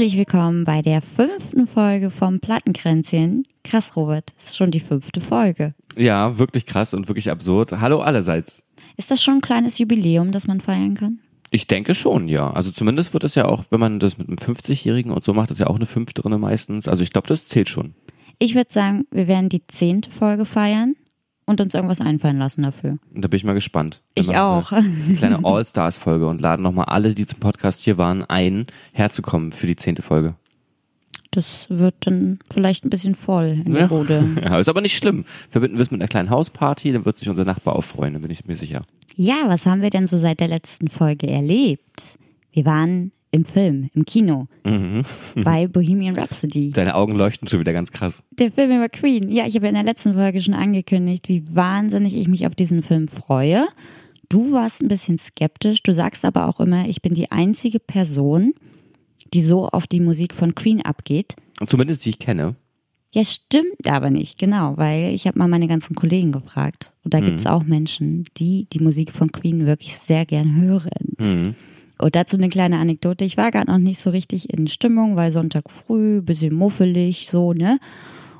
Herzlich willkommen bei der fünften Folge vom Plattenkränzchen. Krass, Robert, das ist schon die fünfte Folge. Ja, wirklich krass und wirklich absurd. Hallo allerseits. Ist das schon ein kleines Jubiläum, das man feiern kann? Ich denke schon, ja. Also zumindest wird es ja auch, wenn man das mit einem 50-Jährigen und so macht, ist ja auch eine fünf drinne meistens. Also ich glaube, das zählt schon. Ich würde sagen, wir werden die zehnte Folge feiern und uns irgendwas einfallen lassen dafür. Und da bin ich mal gespannt. Ich auch. Eine kleine All-Stars-Folge und laden nochmal alle, die zum Podcast hier waren, ein, herzukommen für die zehnte Folge. Das wird dann vielleicht ein bisschen voll in der Ja. Bude. Ja, ist aber nicht schlimm. Verbinden wir es mit einer kleinen Hausparty, dann wird sich unser Nachbar auch freuen, da bin ich mir sicher. Ja, was haben wir denn so seit der letzten Folge erlebt? Wir waren im Film, im Kino, Mhm. bei Bohemian Rhapsody. Deine Augen leuchten schon wieder ganz krass. Der Film über Queen. Ja, ich habe in der letzten Folge schon angekündigt, wie wahnsinnig ich mich auf diesen Film freue. Du warst ein bisschen skeptisch. Du sagst aber auch immer, ich bin die einzige Person, die so auf die Musik von Queen abgeht. Und zumindest die ich kenne. Ja, stimmt aber nicht, genau, weil ich habe mal meine ganzen Kollegen gefragt. Und da gibt's auch Menschen, die die Musik von Queen wirklich sehr gern hören. Mhm. Und dazu eine kleine Anekdote. Ich war gerade noch nicht so richtig in Stimmung, weil Sonntag früh, bisschen muffelig, so, ne?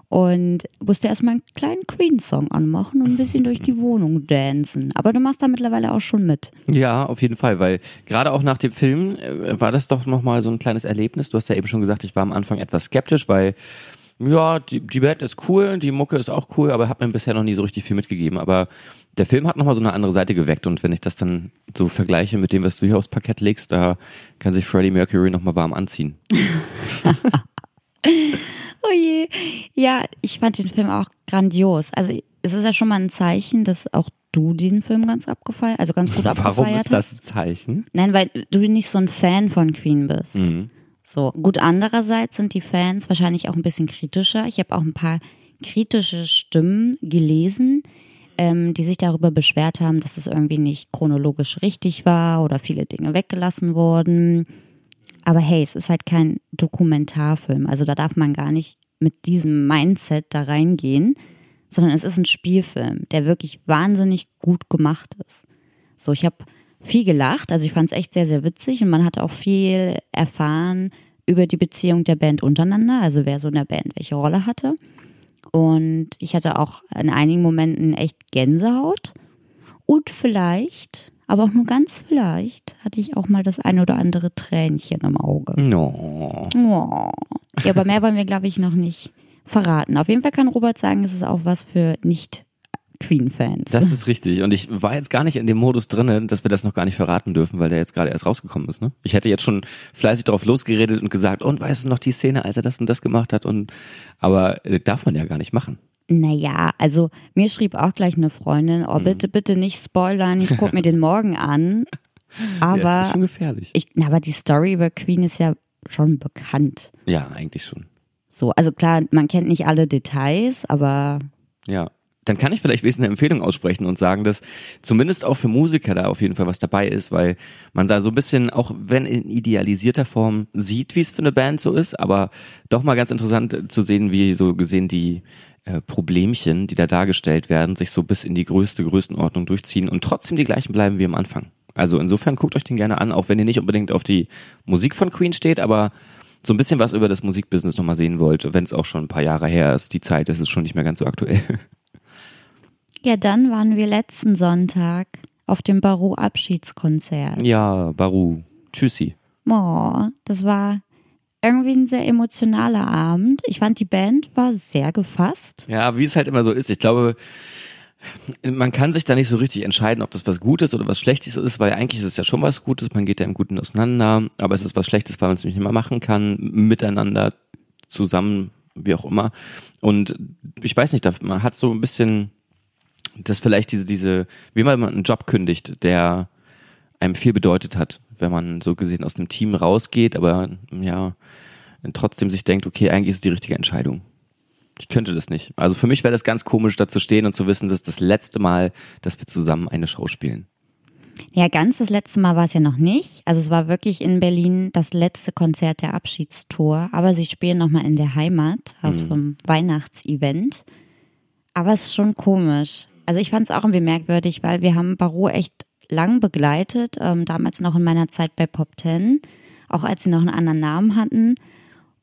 Und musste erstmal einen kleinen Queen-Song anmachen und ein bisschen durch die Wohnung dancen. Aber du machst da mittlerweile auch schon mit. Ja, auf jeden Fall, weil gerade auch nach dem Film äh, war das doch nochmal so ein kleines Erlebnis. Du hast ja eben schon gesagt, ich war am Anfang etwas skeptisch, weil ja, die, die Band ist cool, die Mucke ist auch cool, aber hat mir bisher noch nie so richtig viel mitgegeben. Aber der Film hat nochmal so eine andere Seite geweckt und wenn ich das dann so vergleiche mit dem, was du hier aufs Parkett legst, da kann sich Freddie Mercury nochmal warm anziehen. Oh je. Ja, ich fand den Film auch grandios. Also es ist ja schon mal ein Zeichen, dass auch du den Film ganz abgefeiert, also ganz gut abgefeiert Warum ist das ein Zeichen? Nein, weil du nicht so ein Fan von Queen bist. Mhm. So, gut, andererseits sind die Fans wahrscheinlich auch ein bisschen kritischer. Ich habe auch ein paar kritische Stimmen gelesen, ähm, die sich darüber beschwert haben, dass es irgendwie nicht chronologisch richtig war oder viele Dinge weggelassen wurden. Aber hey, es ist halt kein Dokumentarfilm. Also da darf man gar nicht mit diesem Mindset da reingehen, sondern es ist ein Spielfilm, der wirklich wahnsinnig gut gemacht ist. So, ich habe viel gelacht, also ich fand es echt sehr, sehr witzig und man hat auch viel erfahren über die Beziehung der Band untereinander, also wer so in der Band welche Rolle hatte. Und ich hatte auch in einigen Momenten echt Gänsehaut. Und vielleicht, aber auch nur ganz vielleicht, hatte ich auch mal das ein oder andere Tränchen im Auge. No. Oh. Ja, aber mehr wollen wir, glaube ich, noch nicht verraten. Auf jeden Fall kann Robert sagen, es ist auch was für Nicht-Queen-Fans. Das ist richtig. Und ich war jetzt gar nicht in dem Modus drinne, dass wir das noch gar nicht verraten dürfen, weil der jetzt gerade erst rausgekommen ist. Ne? Ich hätte jetzt schon fleißig darauf losgeredet und gesagt, und weißt du noch die Szene, als er das und das gemacht hat? Und aber äh, darf man ja gar nicht machen. Naja, also mir schrieb auch gleich eine Freundin, oh bitte, bitte nicht spoilern, ich guck mir den morgen an. ja, das ist Aber, schon gefährlich. ich, na, aber die Story über Queen ist ja schon bekannt. Ja, eigentlich schon. So, also klar, man kennt nicht alle Details, aber Ja. Dann kann ich vielleicht wesentlich eine Empfehlung aussprechen und sagen, dass zumindest auch für Musiker da auf jeden Fall was dabei ist, weil man da so ein bisschen, auch wenn in idealisierter Form sieht, wie es für eine Band so ist, aber doch mal ganz interessant zu sehen, wie so gesehen die äh, Problemchen, die da dargestellt werden, sich so bis in die größte Größenordnung durchziehen und trotzdem die gleichen bleiben wie am Anfang. Also insofern guckt euch den gerne an, auch wenn ihr nicht unbedingt auf die Musik von Queen steht, aber so ein bisschen was über das Musikbusiness nochmal sehen wollt, wenn es auch schon ein paar Jahre her ist, die Zeit, ist schon nicht mehr ganz so aktuell. Ja, dann waren wir letzten Sonntag auf dem Baru Abschiedskonzert. Ja, Baru. Tschüssi. Oh, das war irgendwie ein sehr emotionaler Abend. Ich fand, die Band war sehr gefasst. Ja, wie es halt immer so ist. Ich glaube, man kann sich da nicht so richtig entscheiden, ob das was Gutes oder was Schlechtes ist, weil eigentlich ist es ja schon was Gutes. Man geht ja im Guten auseinander, aber es ist was Schlechtes, weil man es nicht mehr machen kann, miteinander, zusammen, wie auch immer. Und ich weiß nicht, man hat so ein bisschen, das vielleicht diese, diese, wie man einen Job kündigt, der einem viel bedeutet hat, wenn man so gesehen aus dem Team rausgeht, aber ja, trotzdem sich denkt, okay, eigentlich ist es die richtige Entscheidung. Ich könnte das nicht. Also für mich wäre das ganz komisch, da zu stehen und zu wissen, dass das letzte Mal, dass wir zusammen eine Show spielen. Ja, ganz das letzte Mal war es ja noch nicht. Also es war wirklich in Berlin das letzte Konzert der Abschiedstour. Aber sie spielen nochmal in der Heimat auf so einem Weihnachtsevent. Aber es ist schon komisch. Also ich fand es auch irgendwie merkwürdig, weil wir haben Baro echt lang begleitet. Ähm, damals noch in meiner Zeit bei Pop Ten. Auch als sie noch einen anderen Namen hatten.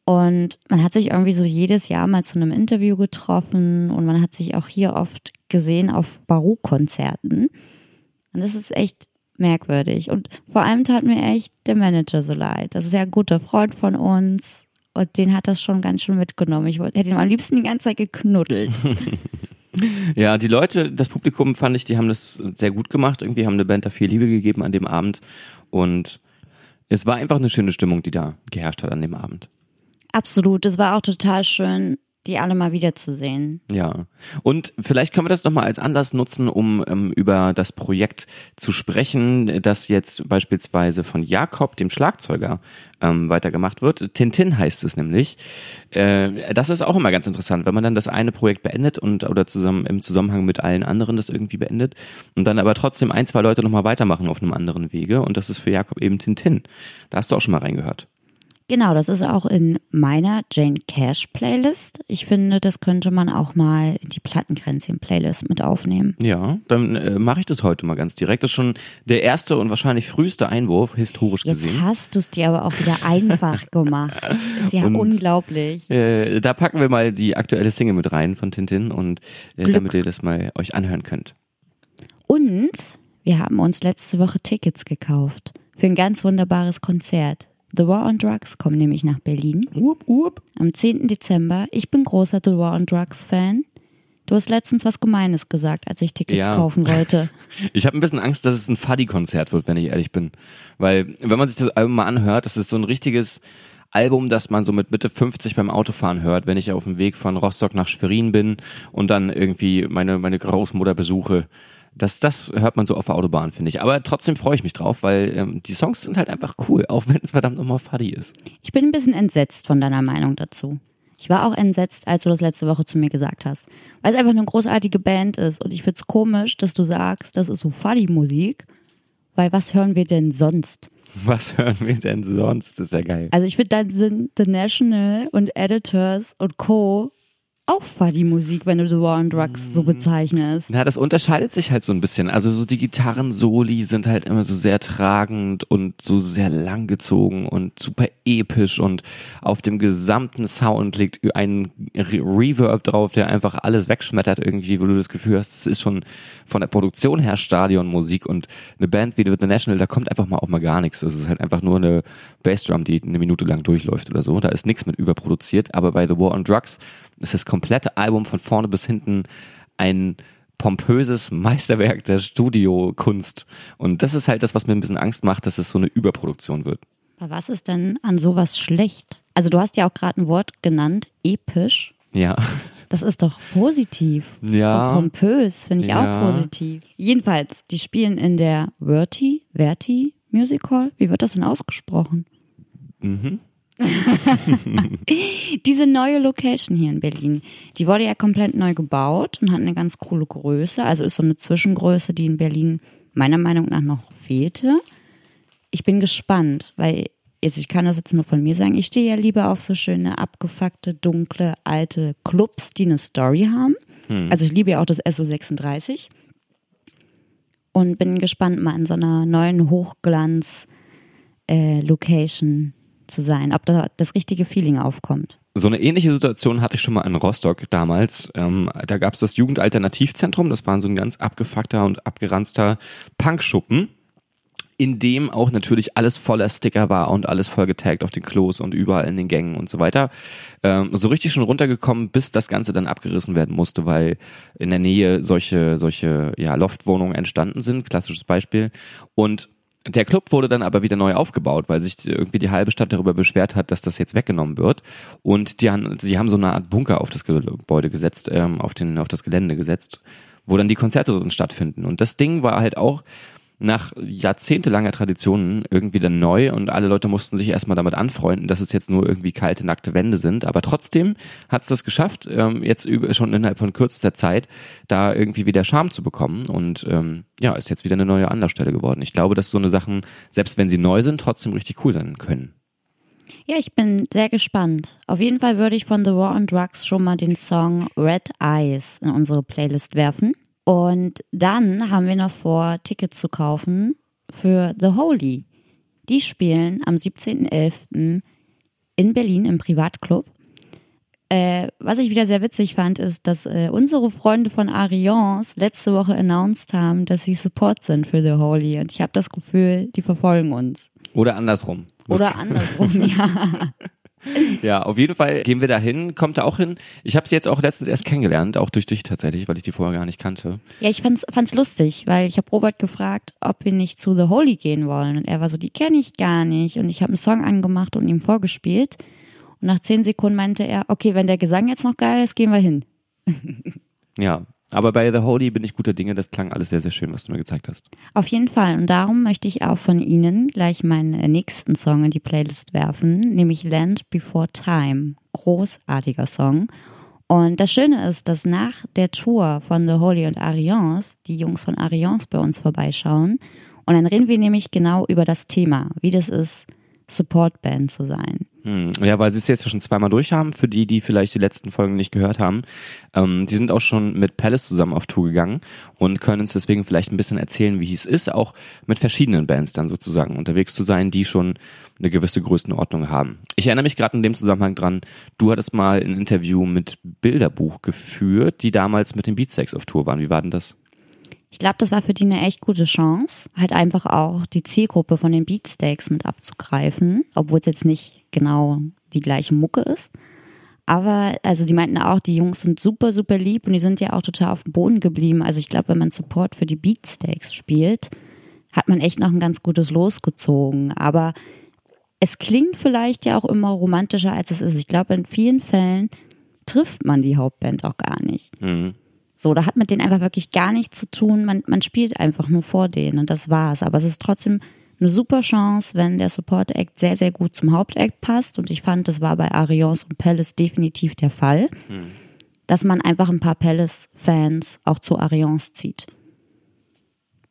Und man hat sich irgendwie so jedes Jahr mal zu einem Interview getroffen und man hat sich auch hier oft gesehen auf Baru-Konzerten. Und das ist echt merkwürdig. Und vor allem tat mir echt der Manager so leid. Das ist ja ein guter Freund von uns. Und den hat das schon ganz schön mitgenommen. Ich hätte ihn am liebsten die ganze Zeit geknuddelt. ja, die Leute, das Publikum fand ich, die haben das sehr gut gemacht. Irgendwie haben eine Band da viel Liebe gegeben an dem Abend. Und es war einfach eine schöne Stimmung, die da geherrscht hat an dem Abend. Absolut. Es war auch total schön, die alle mal wiederzusehen. Ja. Und vielleicht können wir das nochmal als Anlass nutzen, um ähm, über das Projekt zu sprechen, das jetzt beispielsweise von Jakob, dem Schlagzeuger, ähm, weitergemacht wird. Tintin heißt es nämlich. Äh, das ist auch immer ganz interessant, wenn man dann das eine Projekt beendet und oder zusammen im Zusammenhang mit allen anderen das irgendwie beendet und dann aber trotzdem ein, zwei Leute nochmal weitermachen auf einem anderen Wege. Und das ist für Jakob eben Tintin. Da hast du auch schon mal reingehört. Genau, das ist auch in meiner Jane Cash Playlist. Ich finde, das könnte man auch mal in die Plattenkränzchen-Playlist mit aufnehmen. Ja, dann äh, mache ich das heute mal ganz direkt. Das ist schon der erste und wahrscheinlich früheste Einwurf, historisch Jetzt gesehen. hast du es dir aber auch wieder einfach gemacht. Ist ja Und, unglaublich. Äh, da packen wir mal die aktuelle Single mit rein von Tintin und äh, damit ihr das mal euch anhören könnt. Und wir haben uns letzte Woche Tickets gekauft für ein ganz wunderbares Konzert. The War on Drugs kommen nämlich nach Berlin Up, up. am 10. Dezember. Ich bin großer The War on Drugs Fan. Du hast letztens was Gemeines gesagt, als ich Tickets Ja. kaufen wollte. Ich habe ein bisschen Angst, dass es ein Fuddy-Konzert wird, wenn ich ehrlich bin. Weil, wenn man sich das Album mal anhört, das ist so ein richtiges Album, das man so mit Mitte 50 beim Autofahren hört, wenn ich auf dem Weg von Rostock nach Schwerin bin und dann irgendwie meine, meine Großmutter besuche. Das, das hört man so auf der Autobahn, finde ich. Aber trotzdem freue ich mich drauf, weil ähm, die Songs sind halt einfach cool, auch wenn es verdammt nochmal Fuddy ist. Ich bin ein bisschen entsetzt von deiner Meinung dazu. Ich war auch entsetzt, als du das letzte Woche zu mir gesagt hast. Weil es einfach eine großartige Band ist. Und ich find's komisch, dass du sagst, das ist so Fuddy-Musik. Weil was hören wir denn sonst? Was hören wir denn sonst? Das ist ja geil. Also ich finde, dann sind The National und Editors und Co. auch Fuddy-Musik, wenn du The War on Drugs so bezeichnest. Na, das unterscheidet sich halt so ein bisschen. Also so die Gitarren-Soli sind halt immer so sehr tragend und so sehr langgezogen und super episch und auf dem gesamten Sound liegt ein Re Reverb drauf, der einfach alles wegschmettert irgendwie, wo du das Gefühl hast, es ist schon von der Produktion her Stadionmusik und eine Band wie The National, da kommt einfach mal auch mal gar nichts. Das ist halt einfach nur eine Bassdrum, die eine Minute lang durchläuft oder so. Da ist nichts mit überproduziert, aber bei The War on Drugs ist das komplette Album von vorne bis hinten ein pompöses Meisterwerk der Studiokunst. Und das ist halt das, was mir ein bisschen Angst macht, dass es so eine Überproduktion wird. Aber was ist denn an sowas schlecht? Also du hast ja auch gerade ein Wort genannt, episch. Ja. Das ist doch positiv. Ja. Und pompös finde ich Ja. auch positiv. Jedenfalls, die spielen in der Verti, Verti Musical. Wie wird das denn ausgesprochen? Mhm. Diese neue Location hier in Berlin, die wurde ja komplett neu gebaut und hat eine ganz coole Größe. Also ist so eine Zwischengröße, die in Berlin meiner Meinung nach noch fehlte. Ich bin gespannt, weil jetzt, ich kann das jetzt nur von mir sagen, ich stehe ja lieber auf so schöne, abgefuckte, dunkle, alte Clubs, die eine Story haben. Also ich liebe ja auch das SO36 und bin gespannt, mal in so einer neuen Hochglanz-Location zu sein, ob da das richtige Feeling aufkommt. So eine ähnliche Situation hatte ich schon mal in Rostock damals. Ähm, da gab es das Jugendalternativzentrum, das war so ein ganz abgefuckter und abgeranzter Punkschuppen, in dem auch natürlich alles voller Sticker war und alles voll getaggt auf den Klos und überall in den Gängen und so weiter. Ähm, so richtig schon runtergekommen, bis das Ganze dann abgerissen werden musste, weil in der Nähe solche, solche ja, Loftwohnungen entstanden sind, klassisches Beispiel. Und der Club wurde dann aber wieder neu aufgebaut, weil sich irgendwie die halbe Stadt darüber beschwert hat, dass das jetzt weggenommen wird. Und die haben, die haben so eine Art Bunker auf das Gebäude gesetzt, ähm, auf, den, auf das Gelände gesetzt, wo dann die Konzerte drin stattfinden. Und das Ding war halt auch nach jahrzehntelanger Tradition irgendwie dann neu und alle Leute mussten sich erstmal damit anfreunden, dass es jetzt nur irgendwie kalte, nackte Wände sind. Aber trotzdem hat es das geschafft, ähm, jetzt über, schon innerhalb von kürzester Zeit da irgendwie wieder Charme zu bekommen und ähm, ja, ist jetzt wieder eine neue Anlaufstelle geworden. Ich glaube, dass so eine Sachen, selbst wenn sie neu sind, trotzdem richtig cool sein können. Ja, ich bin sehr gespannt. Auf jeden Fall würde ich von The War on Drugs schon mal den Song Red Eyes in unsere Playlist werfen. Und dann haben wir noch vor, Tickets zu kaufen für The Holy. Die spielen am 17.11. in Berlin im Privatclub. Äh, was ich wieder sehr witzig fand, ist, dass äh, unsere Freunde von Arians letzte Woche announced haben, dass sie Support sind für The Holy. Und ich habe das Gefühl, die verfolgen uns. Oder andersrum. Oder andersrum, ja. Ja, auf jeden Fall gehen wir da hin, kommt da auch hin. Ich habe sie jetzt auch letztens erst kennengelernt, auch durch dich tatsächlich, weil ich die vorher gar nicht kannte. Ja, ich fand's, fand's lustig, weil ich habe Robert gefragt, ob wir nicht zu The Holy gehen wollen. Und er war so, die kenne ich gar nicht. Und ich habe einen Song angemacht und ihm vorgespielt. Und nach zehn Sekunden meinte er, okay, wenn der Gesang jetzt noch geil ist, gehen wir hin. Ja, aber bei The Holy bin ich guter Dinge, das klang alles sehr, sehr schön, was du mir gezeigt hast. Auf jeden Fall. Und darum möchte ich auch von Ihnen gleich meinen äh, nächsten Song in die Playlist werfen, nämlich Land Before Time. Großartiger Song. Und das Schöne ist, dass nach der Tour von The Holy und Arians die Jungs von Arians bei uns vorbeischauen. Und dann reden wir nämlich genau über das Thema, wie das ist, Supportband zu sein. Hm, Ja, weil sie es jetzt schon zweimal durch haben, für die, die vielleicht die letzten Folgen nicht gehört haben. Ähm, die sind auch schon mit Palace zusammen auf Tour gegangen und können uns deswegen vielleicht ein bisschen erzählen, wie es ist, auch mit verschiedenen Bands dann sozusagen unterwegs zu sein, die schon eine gewisse Größenordnung haben. Ich erinnere mich gerade in dem Zusammenhang dran, du hattest mal ein Interview mit Bilderbuch geführt, die damals mit den Beatsteaks auf Tour waren. Wie war denn das? Ich glaube, das war für die eine echt gute Chance, halt einfach auch die Zielgruppe von den Beatsteaks mit abzugreifen, obwohl es jetzt nicht genau die gleiche Mucke ist. Aber, also sie meinten auch, die Jungs sind super, super lieb und die sind ja auch total auf dem Boden geblieben. Also ich glaube, wenn man Support für die Beatsteaks spielt, hat man echt noch ein ganz gutes Los gezogen. Aber es klingt vielleicht ja auch immer romantischer, als es ist. Ich glaube, in vielen Fällen trifft man die Hauptband auch gar nicht. Mhm. So, da hat mit denen einfach wirklich gar nichts zu tun. Man, man spielt einfach nur vor denen und das war's. Aber es ist trotzdem eine super Chance, wenn der Support Act sehr, sehr gut zum Hauptact passt. Und ich fand, das war bei Arians und Palace definitiv der Fall, dass man einfach ein paar Palace-Fans auch zu Arians zieht.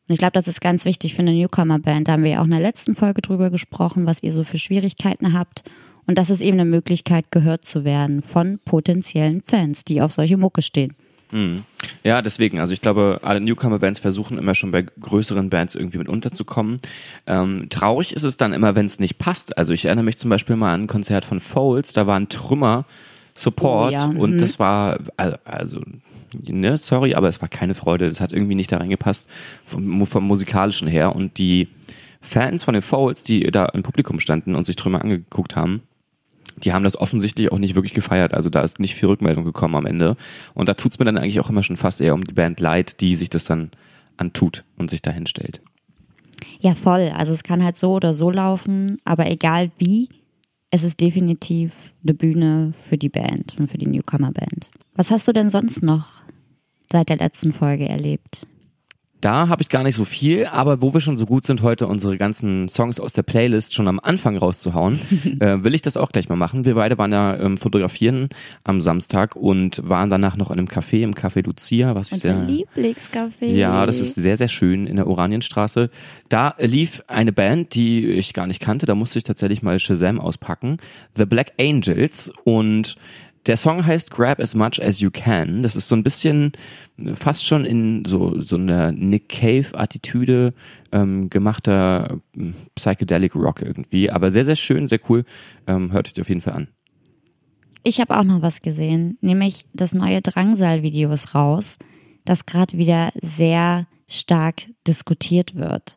Und ich glaube, das ist ganz wichtig für eine Newcomer-Band. Da haben wir ja auch in der letzten Folge drüber gesprochen, was ihr so für Schwierigkeiten habt. Und das ist eben eine Möglichkeit, gehört zu werden von potenziellen Fans, die auf solche Mucke stehen. Mhm. Ja, deswegen. Also ich glaube, alle Newcomer-Bands versuchen immer schon bei größeren Bands irgendwie mit unterzukommen. Ähm, traurig ist es dann immer, wenn es nicht passt. Also ich erinnere mich zum Beispiel mal an ein Konzert von Foles, da war ein Trümmer Support Oh ja, und mhm. das war al- also ne, sorry, aber es war keine Freude. Das hat irgendwie nicht da reingepasst vom, vom musikalischen her und die Fans von den Foles, die da im Publikum standen und sich Trümmer angeguckt haben, die haben das offensichtlich auch nicht wirklich gefeiert. Also da ist nicht viel Rückmeldung gekommen am Ende. Und da tut's mir dann eigentlich auch immer schon fast eher um die Band leid, die sich das dann antut und sich dahin stellt. Ja, voll. Also es kann halt so oder so laufen, aber egal wie, es ist definitiv eine Bühne für die Band und für die Newcomer-Band. Was hast du denn sonst noch seit der letzten Folge erlebt? Da habe ich gar nicht so viel, aber wo wir schon so gut sind, heute unsere ganzen Songs aus der Playlist schon am Anfang rauszuhauen, äh, will ich das auch gleich mal machen. Wir beide waren ja ähm, fotografieren am Samstag und waren danach noch in einem Café, im Café Lucia, was ich Unser sehr... Lieblingscafé. Ja, das ist sehr, sehr schön in der Oranienstraße. Da lief eine Band, die ich gar nicht kannte. Da musste ich tatsächlich mal Shazam auspacken. The Black Angels. Und der Song heißt Grab as much as you can. Das ist so ein bisschen fast schon in so, so einer Nick Cave-Attitüde ähm, gemachter ähm, Psychedelic Rock irgendwie. Aber sehr, sehr schön, sehr cool. Ähm, hört euch auf jeden Fall an. Ich habe auch noch was gesehen, nämlich das neue Drangsal-Video ist raus, das gerade wieder sehr stark diskutiert wird.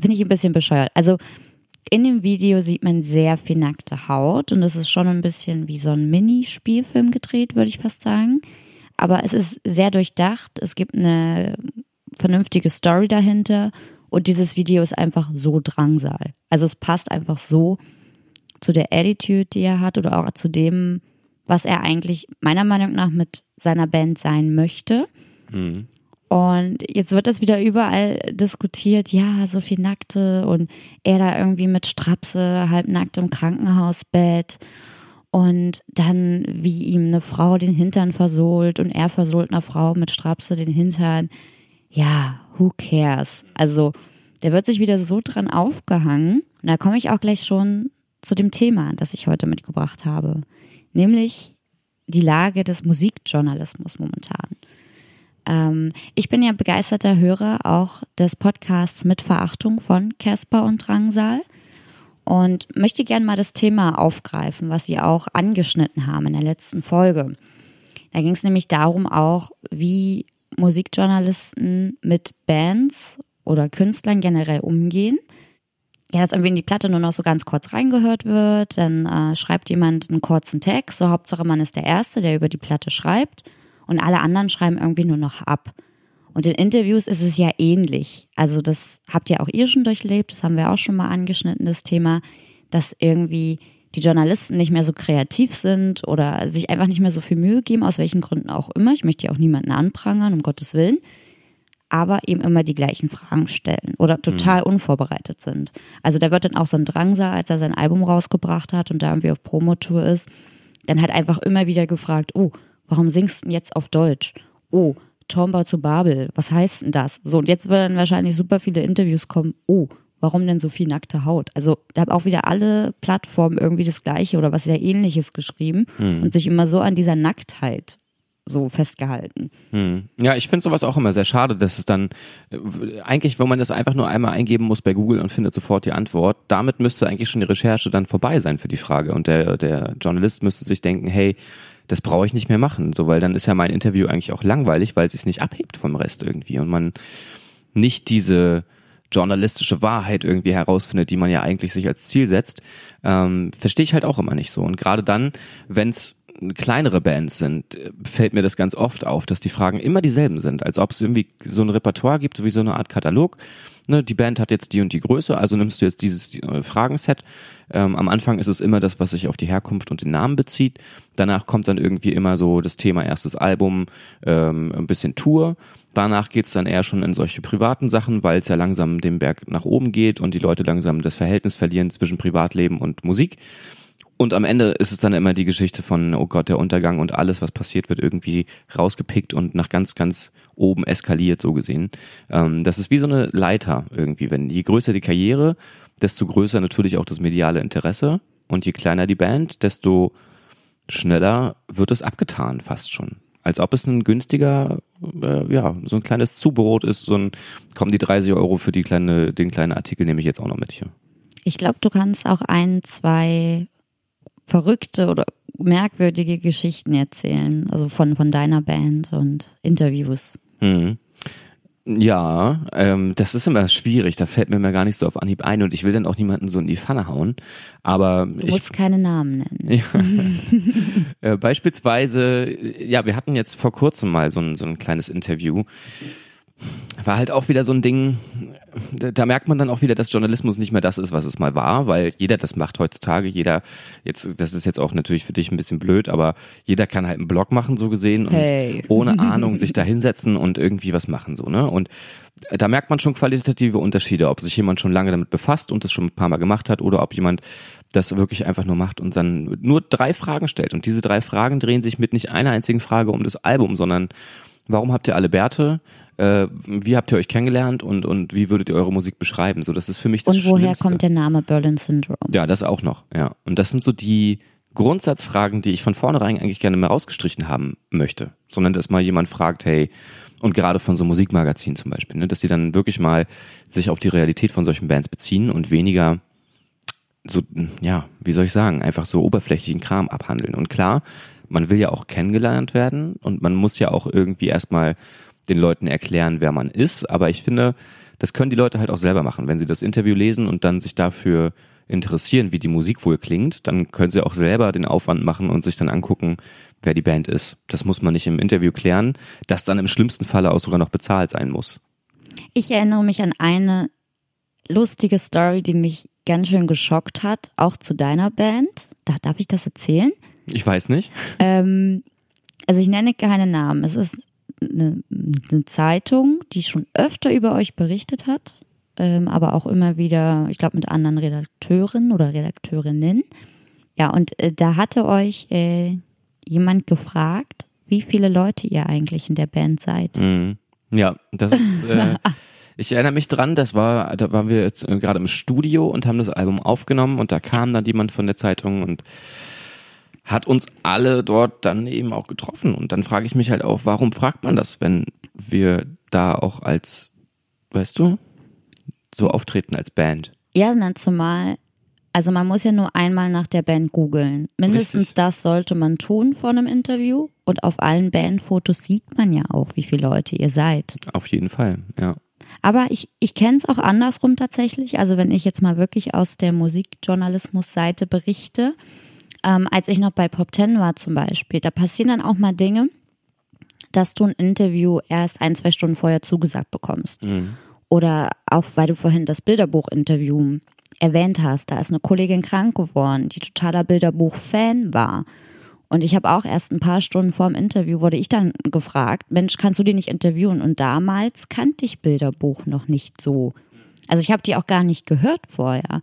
Finde ich ein bisschen bescheuert. Also in dem Video sieht man sehr viel nackte Haut und es ist schon ein bisschen wie so ein Mini-Spielfilm gedreht, würde ich fast sagen. Aber es ist sehr durchdacht. Es gibt eine vernünftige Story dahinter und dieses Video ist einfach so Drangsal. Also es passt einfach so zu der Attitude, die er hat oder auch zu dem, was er eigentlich meiner Meinung nach mit seiner Band sein möchte. Mhm. Und jetzt wird das wieder überall diskutiert, ja, so viel Nackte und er da irgendwie mit Strapse, halbnackt im Krankenhausbett und dann wie ihm eine Frau den Hintern versohlt und er versohlt einer Frau mit Strapse den Hintern. Ja, who cares? Also, der wird sich wieder so dran aufgehangen. Und da komme ich auch gleich schon zu dem Thema, das ich heute mitgebracht habe, nämlich die Lage des Musikjournalismus momentan. Ähm, ich bin ja begeisterter Hörer auch des Podcasts mit Verachtung von Casper und Drangsal. und möchte gerne mal das Thema aufgreifen, was Sie auch angeschnitten haben in der letzten Folge. Da ging es nämlich darum auch, wie Musikjournalisten mit Bands oder Künstlern generell umgehen. Ja, dass irgendwie in die Platte nur noch so ganz kurz reingehört wird, dann äh, schreibt jemand einen kurzen Text, so Hauptsache man ist der Erste, der über die Platte schreibt und alle anderen schreiben irgendwie nur noch ab. Und in Interviews ist es ja ähnlich. Also das habt ihr auch ihr schon durchlebt, das haben wir auch schon mal angeschnitten, das Thema, dass irgendwie die Journalisten nicht mehr so kreativ sind oder sich einfach nicht mehr so viel Mühe geben, aus welchen Gründen auch immer. Ich möchte ja auch niemanden anprangern, um Gottes Willen. Aber eben immer die gleichen Fragen stellen oder total mhm. unvorbereitet sind. Also da wird dann auch so ein Drangsal, als er sein Album rausgebracht hat und da irgendwie auf Promotour ist, dann halt einfach immer wieder gefragt, oh, warum singst du denn jetzt auf Deutsch? Oh, Turmbau zu Babel, was heißt denn das? So, und jetzt werden wahrscheinlich super viele Interviews kommen, oh, warum denn so viel nackte Haut? Also da haben auch wieder alle Plattformen irgendwie das Gleiche oder was sehr ähnliches geschrieben hm. und sich immer so an dieser Nacktheit so festgehalten. Hm. Ja, ich finde sowas auch immer sehr schade, dass es dann äh, eigentlich, wenn man das einfach nur einmal eingeben muss bei Google und findet sofort die Antwort, damit müsste eigentlich schon die Recherche dann vorbei sein für die Frage und der, der Journalist müsste sich denken, hey, das brauche ich nicht mehr machen, so weil dann ist ja mein Interview eigentlich auch langweilig, weil es sich nicht abhebt vom Rest irgendwie und man nicht diese journalistische Wahrheit irgendwie herausfindet, die man ja eigentlich sich als Ziel setzt, ähm, verstehe ich halt auch immer nicht so. Und gerade dann, wenn es kleinere Bands sind, fällt mir das ganz oft auf, dass die Fragen immer dieselben sind, als ob es irgendwie so ein Repertoire gibt, wie so eine Art Katalog. Ne, die Band hat jetzt die und die Größe, also nimmst du jetzt dieses äh, Fragenset. Ähm, am Anfang ist es immer das, was sich auf die Herkunft und den Namen bezieht. Danach kommt dann irgendwie immer so das Thema erstes Album, ähm, ein bisschen Tour. Danach geht's dann eher schon in solche privaten Sachen, weil es ja langsam den Berg nach oben geht und die Leute langsam das Verhältnis verlieren zwischen Privatleben und Musik. Und am Ende ist es dann immer die Geschichte von, oh Gott, der Untergang und alles, was passiert, wird irgendwie rausgepickt und nach ganz, ganz oben eskaliert, so gesehen. Ähm, das ist wie so eine Leiter irgendwie. Wenn je größer die Karriere, desto größer natürlich auch das mediale Interesse. Und je kleiner die Band, desto schneller wird es abgetan, fast schon. Als ob es ein günstiger, äh, ja, so ein kleines Zubrot ist, so ein, kommen die 30 Euro für die kleine, den kleinen Artikel nehme ich jetzt auch noch mit hier. Ich glaube, du kannst auch ein, zwei verrückte oder merkwürdige Geschichten erzählen, also von, von deiner Band und Interviews. Mhm. Ja, ähm, das ist immer schwierig. Da fällt mir mal gar nicht so auf Anhieb ein und ich will dann auch niemanden so in die Pfanne hauen. Aber du musst ich, keine Namen nennen. Ja. äh, beispielsweise, ja, wir hatten jetzt vor kurzem mal so ein, so ein kleines Interview war halt auch wieder so ein Ding, da merkt man dann auch wieder, dass Journalismus nicht mehr das ist, was es mal war, weil jeder das macht heutzutage, jeder, jetzt, das ist jetzt auch natürlich für dich ein bisschen blöd, aber jeder kann halt einen Blog machen, so gesehen, und hey. ohne Ahnung sich da hinsetzen und irgendwie was machen, so, ne, und da merkt man schon qualitative Unterschiede, ob sich jemand schon lange damit befasst und das schon ein paar Mal gemacht hat oder ob jemand das wirklich einfach nur macht und dann nur drei Fragen stellt. Und diese drei Fragen drehen sich mit nicht einer einzigen Frage um das Album, sondern warum habt ihr alle Bärte? Äh, wie habt ihr euch kennengelernt und, und wie würdet ihr eure Musik beschreiben? So, das ist für mich das Und woher Schlimmste. kommt der Name Berlin Syndrome? Ja, das auch noch, ja. Und das sind so die Grundsatzfragen, die ich von vornherein eigentlich gerne mal rausgestrichen haben möchte. Sondern, dass mal jemand fragt, hey, und gerade von so Musikmagazinen zum Beispiel, ne, dass die dann wirklich mal sich auf die Realität von solchen Bands beziehen und weniger so, ja, wie soll ich sagen, einfach so oberflächlichen Kram abhandeln. Und klar, man will ja auch kennengelernt werden und man muss ja auch irgendwie erstmal den Leuten erklären, wer man ist. Aber ich finde, das können die Leute halt auch selber machen. Wenn sie das Interview lesen und dann sich dafür interessieren, wie die Musik wohl klingt, dann können sie auch selber den Aufwand machen und sich dann angucken, wer die Band ist. Das muss man nicht im Interview klären, das dann im schlimmsten Falle auch sogar noch bezahlt sein muss. Ich erinnere mich an eine lustige Story, die mich ganz schön geschockt hat, auch zu deiner Band. Da, darf ich das erzählen? Ich weiß nicht. Ähm, also ich nenne keine Namen. Es ist eine, eine Zeitung, die schon öfter über euch berichtet hat, ähm, aber auch immer wieder, ich glaube, mit anderen Redakteuren oder Redakteurinnen. Ja, und äh, da hatte euch äh, jemand gefragt, wie viele Leute ihr eigentlich in der Band seid. Mhm. Ja, das ist. Äh, ich erinnere mich dran, das war, da waren wir jetzt äh, gerade im Studio und haben das Album aufgenommen und da kam dann jemand von der Zeitung und hat uns alle dort dann eben auch getroffen. Und dann frage ich mich halt auch, warum fragt man das, wenn wir da auch als, weißt du, so auftreten als Band? Ja, na, zumal Also man muss ja nur einmal nach der Band googeln. Mindestens Richtig. das sollte man tun vor einem Interview. Und auf allen Bandfotos sieht man ja auch, wie viele Leute ihr seid. Auf jeden Fall, ja. Aber ich, ich kenne es auch andersrum tatsächlich. Also wenn ich jetzt mal wirklich aus der Musikjournalismus-Seite berichte, ähm, als ich noch bei Pop Ten war zum Beispiel, da passieren dann auch mal Dinge, dass du ein Interview erst ein, zwei Stunden vorher zugesagt bekommst. Oder auch, weil du vorhin das Bilderbuch-Interview erwähnt hast, da ist eine Kollegin krank geworden, die totaler Bilderbuch-Fan war. Und ich habe auch erst ein paar Stunden vor dem Interview wurde ich dann gefragt, Mensch, kannst du die nicht interviewen? Und damals kannte ich Bilderbuch noch nicht so. Also ich habe die auch gar nicht gehört vorher.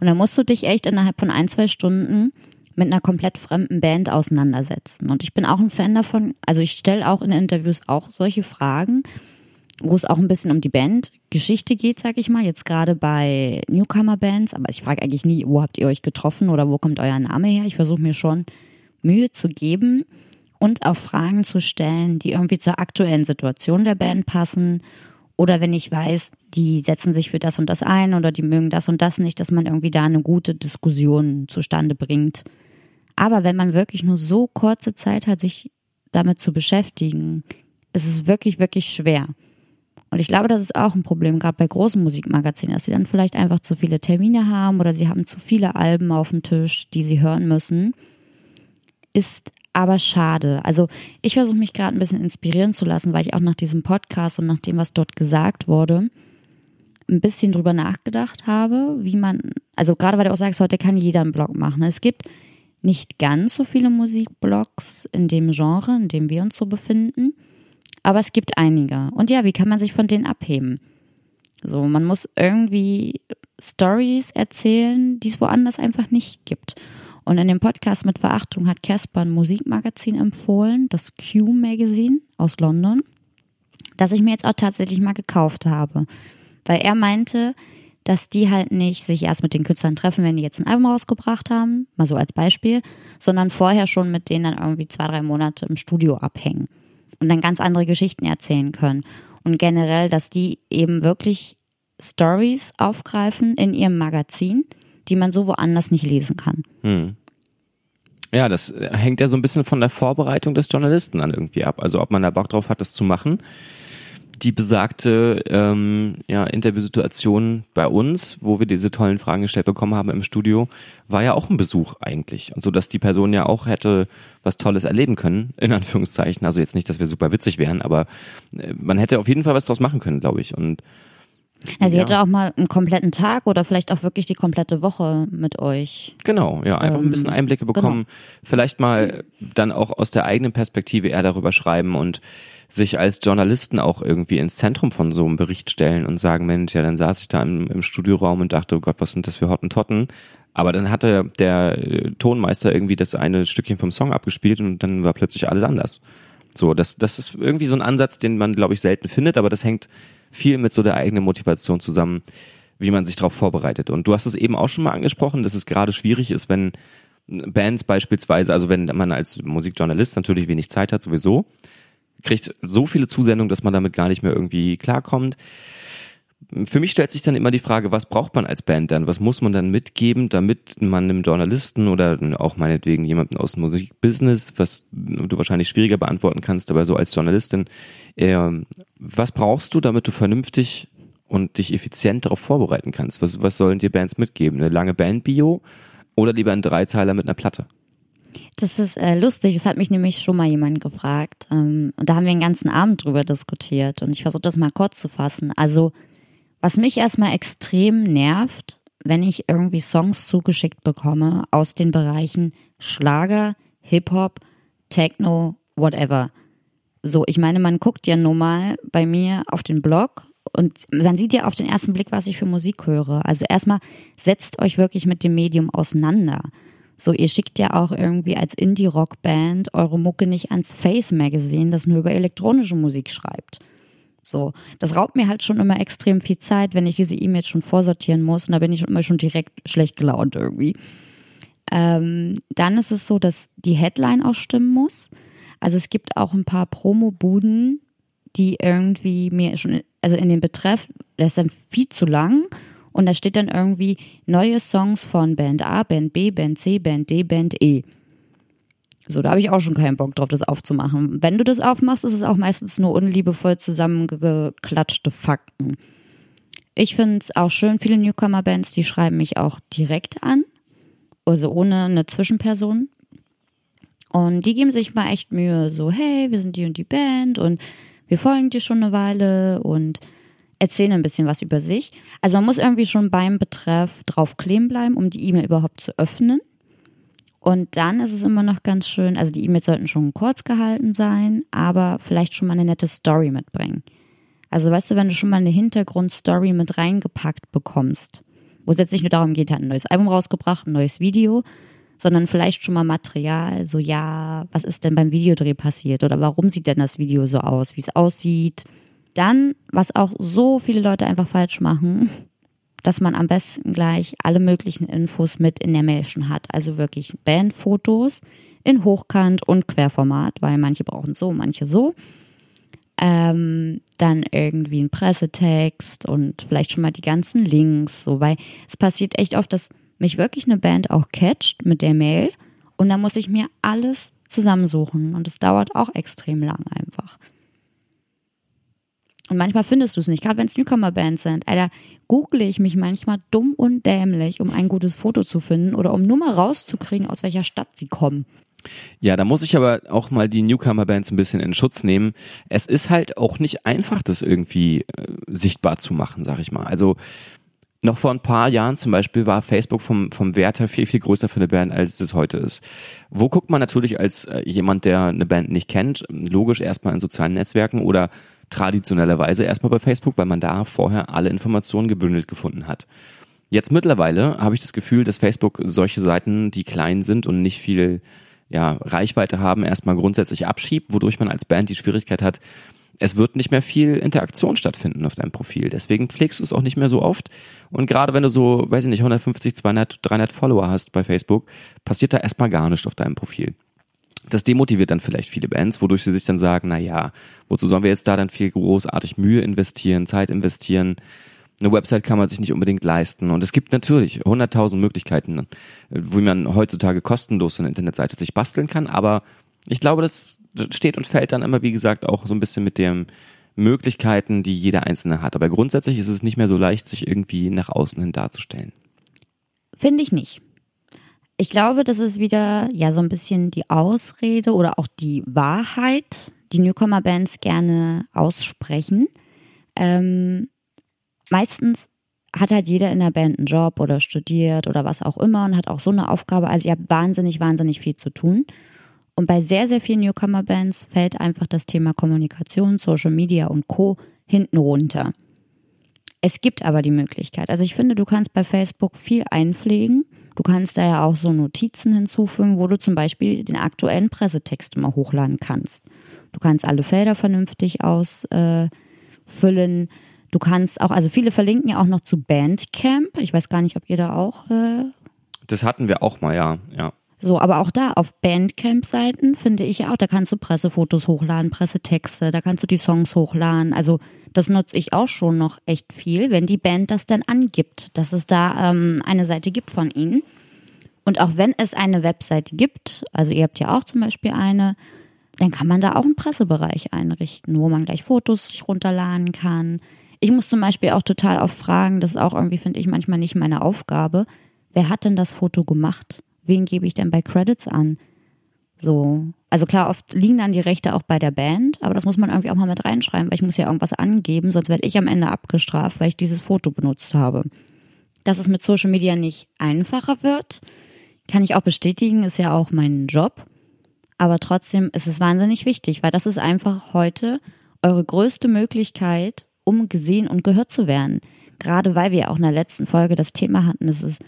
Und dann musst du dich echt innerhalb von ein, zwei Stunden mit einer komplett fremden Band auseinandersetzen. Und ich bin auch ein Fan davon, also ich stelle auch in Interviews auch solche Fragen, wo es auch ein bisschen um die Bandgeschichte geht, sag ich mal. Jetzt gerade bei Newcomer-Bands, aber ich frage eigentlich nie, wo habt ihr euch getroffen oder wo kommt euer Name her? Ich versuche mir schon Mühe zu geben und auch Fragen zu stellen, die irgendwie zur aktuellen Situation der Band passen. Oder wenn ich weiß, die setzen sich für das und das ein oder die mögen das und das nicht, dass man irgendwie da eine gute Diskussion zustande bringt. Aber wenn man wirklich nur so kurze Zeit hat, sich damit zu beschäftigen, ist es wirklich, wirklich schwer. Und ich glaube, das ist auch ein Problem, gerade bei großen Musikmagazinen, dass sie dann vielleicht einfach zu viele Termine haben oder sie haben zu viele Alben auf dem Tisch, die sie hören müssen. Ist aber schade. Also ich versuche mich gerade ein bisschen inspirieren zu lassen, weil ich auch nach diesem Podcast und nach dem, was dort gesagt wurde, ein bisschen drüber nachgedacht habe, wie man, also gerade weil du auch sagst, heute kann jeder einen Blog machen. Es gibt nicht ganz so viele Musikblogs in dem Genre, in dem wir uns so befinden, aber es gibt einige. Und ja, wie kann man sich von denen abheben? So, man muss irgendwie Stories erzählen, die es woanders einfach nicht gibt. Und in dem Podcast mit Verachtung hat Casper ein Musikmagazin empfohlen, das Q Magazine aus London, das ich mir jetzt auch tatsächlich mal gekauft habe. Weil er meinte, dass die halt nicht sich erst mit den Künstlern treffen, wenn die jetzt ein Album rausgebracht haben, mal so als Beispiel, sondern vorher schon mit denen dann irgendwie zwei, drei Monate im Studio abhängen und dann ganz andere Geschichten erzählen können. Und generell, dass die eben wirklich Stories aufgreifen in ihrem Magazin, die man so woanders nicht lesen kann. Ja, das äh, hängt ja so ein bisschen von der Vorbereitung des Journalisten dann irgendwie ab. Also ob man da Bock drauf hat, das zu machen. Die besagte ähm, ja, Interviewsituation bei uns, wo wir diese tollen Fragen gestellt bekommen haben im Studio, war ja auch ein Besuch eigentlich. Und so dass die Person ja auch hätte was Tolles erleben können, in Anführungszeichen. Also jetzt nicht, dass wir super witzig wären, aber äh, man hätte auf jeden Fall was draus machen können, glaube ich. Und Also sie Ja. hätte auch mal einen kompletten Tag oder vielleicht auch wirklich die komplette Woche mit euch. Genau, ja, einfach ein bisschen Einblicke bekommen. Vielleicht mal dann auch aus der eigenen Perspektive eher darüber schreiben und sich als Journalisten auch irgendwie ins Zentrum von so einem Bericht stellen und sagen, Mensch, ja, dann saß ich da im, im Studioraum und dachte, oh Gott, was sind das für Hottentotten? Aber dann hatte der äh, Tonmeister irgendwie das eine Stückchen vom Song abgespielt und dann war plötzlich alles anders. So, das, das ist irgendwie so ein Ansatz, den man, glaube ich, selten findet, aber das hängt viel mit so der eigenen Motivation zusammen, wie man sich darauf vorbereitet. Und du hast es eben auch schon mal angesprochen, dass es gerade schwierig ist, wenn Bands beispielsweise, also wenn man als Musikjournalist natürlich wenig Zeit hat, sowieso, kriegt so viele Zusendungen, dass man damit gar nicht mehr irgendwie klarkommt. Für mich stellt sich dann immer die Frage, was braucht man als Band dann? Was muss man dann mitgeben, damit man einem Journalisten oder auch meinetwegen jemanden aus dem Musikbusiness, was du wahrscheinlich schwieriger beantworten kannst, aber so als Journalistin, äh, was brauchst du, damit du vernünftig und dich effizient darauf vorbereiten kannst? Was, was sollen dir Bands mitgeben? Eine lange Bandbio oder lieber ein Dreizeiler mit einer Platte? Das ist äh, lustig. Es hat mich nämlich schon mal jemand gefragt. Ähm, und da haben wir den ganzen Abend drüber diskutiert. Und ich versuche das mal kurz zu fassen. Also, was mich erstmal extrem nervt, wenn ich irgendwie Songs zugeschickt bekomme aus den Bereichen Schlager, Hip-Hop, Techno, whatever. So, ich meine, man guckt ja nun mal bei mir auf den Blog und man sieht ja auf den ersten Blick, was ich für Musik höre. Also erstmal setzt euch wirklich mit dem Medium auseinander. So, ihr schickt ja auch irgendwie als Indie-Rock-Band eure Mucke nicht ans Face Magazine, das nur über elektronische Musik schreibt. So, das raubt mir halt schon immer extrem viel Zeit, wenn ich diese E-Mails schon vorsortieren muss und da bin ich immer schon direkt schlecht gelaunt irgendwie. Ähm, dann ist es so, dass die Headline auch stimmen muss. Also es gibt auch ein paar Promo-Buden, die irgendwie mir schon, also in den Betreff, der ist dann viel zu lang und da steht dann irgendwie neue Songs von Band A, Band B, Band C, Band D, Band E. So, da habe ich auch schon keinen Bock drauf, das aufzumachen. Wenn du das aufmachst, ist es auch meistens nur unliebevoll zusammengeklatschte Fakten. Ich finde es auch schön, viele Newcomer-Bands, die schreiben mich auch direkt an, also ohne eine Zwischenperson. Und die geben sich mal echt Mühe, so, hey, wir sind die und die Band und wir folgen dir schon eine Weile und erzählen ein bisschen was über sich. Also man muss irgendwie schon beim Betreff drauf kleben bleiben, um die E-Mail überhaupt zu öffnen. Und dann ist es immer noch ganz schön, also die E-Mails sollten schon kurz gehalten sein, aber vielleicht schon mal eine nette Story mitbringen. Also weißt du, wenn du schon mal eine Hintergrundstory mit reingepackt bekommst, wo es jetzt nicht nur darum geht, hat ein neues Album rausgebracht, ein neues Video, sondern vielleicht schon mal Material, so ja, was ist denn beim Videodreh passiert oder warum sieht denn das Video so aus, wie es aussieht. Dann, was auch so viele Leute einfach falsch machen, dass man am besten gleich alle möglichen Infos mit in der Mail schon hat. Also wirklich Bandfotos in Hochkant und Querformat, weil manche brauchen so, manche so. Ähm, dann irgendwie ein Pressetext und vielleicht schon mal die ganzen Links, so, weil es passiert echt oft, dass mich wirklich eine Band auch catcht mit der Mail und dann muss ich mir alles zusammensuchen und es dauert auch extrem lang einfach. Und manchmal findest du es nicht, gerade wenn es Newcomer-Bands sind. Alter, google ich mich manchmal dumm und dämlich, um ein gutes Foto zu finden oder um nur mal rauszukriegen, aus welcher Stadt sie kommen. Ja, da muss ich aber auch mal die Newcomer-Bands ein bisschen in Schutz nehmen. Es ist halt auch nicht einfach, das irgendwie äh, sichtbar zu machen, sag ich mal. Also noch vor ein paar Jahren zum Beispiel war Facebook vom, vom Wert her viel, viel größer für eine Band, als es heute ist. Wo guckt man natürlich als äh, jemand, der eine Band nicht kennt, logisch erstmal in sozialen Netzwerken oder traditionellerweise erstmal bei Facebook, weil man da vorher alle Informationen gebündelt gefunden hat. Jetzt mittlerweile habe ich das Gefühl, dass Facebook solche Seiten, die klein sind und nicht viel ja, Reichweite haben, erstmal grundsätzlich abschiebt, wodurch man als Band die Schwierigkeit hat, es wird nicht mehr viel Interaktion stattfinden auf deinem Profil. Deswegen pflegst du es auch nicht mehr so oft. Und gerade wenn du so, weiß ich nicht, 150, 200, 300 Follower hast bei Facebook, passiert da erstmal gar nichts auf deinem Profil das demotiviert dann vielleicht viele Bands, wodurch sie sich dann sagen, na ja, wozu sollen wir jetzt da dann viel großartig Mühe investieren, Zeit investieren? Eine Website kann man sich nicht unbedingt leisten. Und es gibt natürlich hunderttausend Möglichkeiten, wie man heutzutage kostenlos eine Internetseite sich basteln kann. Aber ich glaube, das steht und fällt dann immer, wie gesagt, auch so ein bisschen mit den Möglichkeiten, die jeder Einzelne hat. Aber grundsätzlich ist es nicht mehr so leicht, sich irgendwie nach außen hin darzustellen. Finde ich nicht. Ich glaube, das ist wieder ja so ein bisschen die Ausrede oder auch die Wahrheit, die Newcomer-Bands gerne aussprechen. Ähm, meistens hat halt jeder in der Band einen Job oder studiert oder was auch immer und hat auch so eine Aufgabe. Also ihr habt wahnsinnig, wahnsinnig viel zu tun. Und bei sehr, sehr vielen Newcomer-Bands fällt einfach das Thema Kommunikation, Social Media und Co. hinten runter. Es gibt aber die Möglichkeit. Also ich finde, du kannst bei Facebook viel einpflegen Du kannst da ja auch so Notizen hinzufügen, wo du zum Beispiel den aktuellen Pressetext immer hochladen kannst. Du kannst alle Felder vernünftig ausfüllen. Du kannst auch, also viele verlinken ja auch noch zu Bandcamp. Ich weiß gar nicht, ob ihr da auch. Äh das hatten wir auch mal, ja, ja. So, aber auch da auf Bandcamp-Seiten finde ich ja auch, da kannst du Pressefotos hochladen, Pressetexte, da kannst du die Songs hochladen. Also das nutze ich auch schon noch echt viel, wenn die Band das dann angibt, dass es da ähm, eine Seite gibt von ihnen. Und auch wenn es eine Webseite gibt, also ihr habt ja auch zum Beispiel eine, dann kann man da auch einen Pressebereich einrichten, wo man gleich Fotos sich runterladen kann. Ich muss zum Beispiel auch total oft fragen, das ist auch irgendwie, finde ich, manchmal nicht meine Aufgabe. Wer hat denn das Foto gemacht? Wen gebe ich denn bei Credits an? So. Also klar, oft liegen dann die Rechte auch bei der Band, aber das muss man irgendwie auch mal mit reinschreiben, weil ich muss ja irgendwas angeben, sonst werde ich am Ende abgestraft, weil ich dieses Foto benutzt habe. Dass es mit Social Media nicht einfacher wird, kann ich auch bestätigen, ist ja auch mein Job. Aber trotzdem ist es wahnsinnig wichtig, weil das ist einfach heute eure größte Möglichkeit, um gesehen und gehört zu werden. Gerade weil wir auch in der letzten Folge das Thema hatten, es ist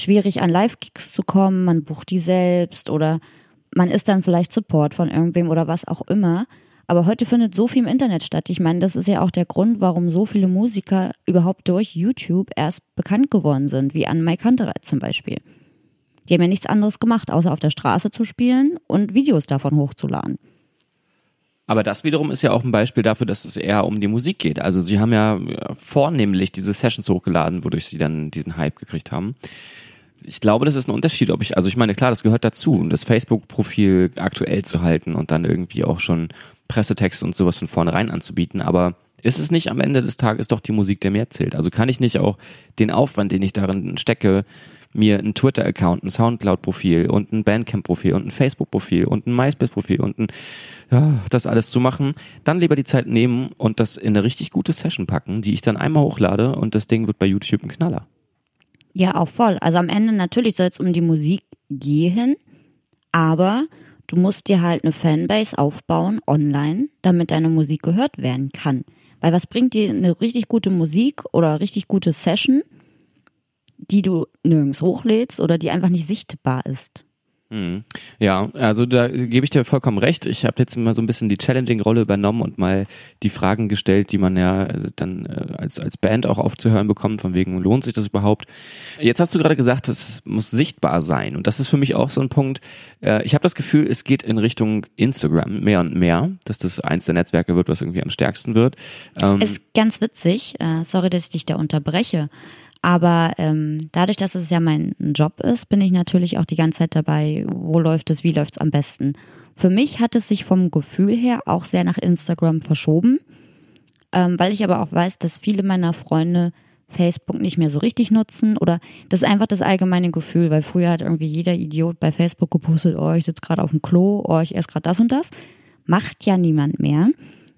schwierig an Live-Gigs zu kommen, man bucht die selbst oder man ist dann vielleicht Support von irgendwem oder was auch immer. Aber heute findet so viel im Internet statt. Ich meine, das ist ja auch der Grund, warum so viele Musiker überhaupt durch YouTube erst bekannt geworden sind, wie an Mike Hunterite zum Beispiel. Die haben ja nichts anderes gemacht, außer auf der Straße zu spielen und Videos davon hochzuladen. Aber das wiederum ist ja auch ein Beispiel dafür, dass es eher um die Musik geht. Also sie haben ja vornehmlich diese Sessions hochgeladen, wodurch sie dann diesen Hype gekriegt haben. Ich glaube, das ist ein Unterschied, ob ich, also ich meine, klar, das gehört dazu, das Facebook-Profil aktuell zu halten und dann irgendwie auch schon Pressetext und sowas von vornherein anzubieten. Aber ist es nicht am Ende des Tages doch die Musik, der mehr zählt? Also kann ich nicht auch den Aufwand, den ich darin stecke, mir einen Twitter-Account, ein Soundcloud-Profil und ein Bandcamp-Profil und ein Facebook-Profil und ein MySpace-Profil und ein, ja, das alles zu machen, dann lieber die Zeit nehmen und das in eine richtig gute Session packen, die ich dann einmal hochlade und das Ding wird bei YouTube ein Knaller. Ja, auch voll. Also am Ende natürlich soll es um die Musik gehen, aber du musst dir halt eine Fanbase aufbauen online, damit deine Musik gehört werden kann. Weil was bringt dir eine richtig gute Musik oder richtig gute Session, die du nirgends hochlädst oder die einfach nicht sichtbar ist. Mhm. Ja, also da gebe ich dir vollkommen recht. Ich habe jetzt mal so ein bisschen die Challenging-Rolle übernommen und mal die Fragen gestellt, die man ja äh, dann äh, als, als Band auch aufzuhören bekommt, von wegen, lohnt sich das überhaupt? Jetzt hast du gerade gesagt, es muss sichtbar sein. Und das ist für mich auch so ein Punkt. Äh, ich habe das Gefühl, es geht in Richtung Instagram mehr und mehr, dass das eins der Netzwerke wird, was irgendwie am stärksten wird. Ähm, ist ganz witzig. Sorry, dass ich dich da unterbreche. Aber ähm, dadurch, dass es ja mein Job ist, bin ich natürlich auch die ganze Zeit dabei, wo läuft es, wie läuft es am besten. Für mich hat es sich vom Gefühl her auch sehr nach Instagram verschoben, ähm, weil ich aber auch weiß, dass viele meiner Freunde Facebook nicht mehr so richtig nutzen oder das ist einfach das allgemeine Gefühl, weil früher hat irgendwie jeder Idiot bei Facebook gepostet, oh, ich sitze gerade auf dem Klo, oh, ich esse gerade das und das. Macht ja niemand mehr.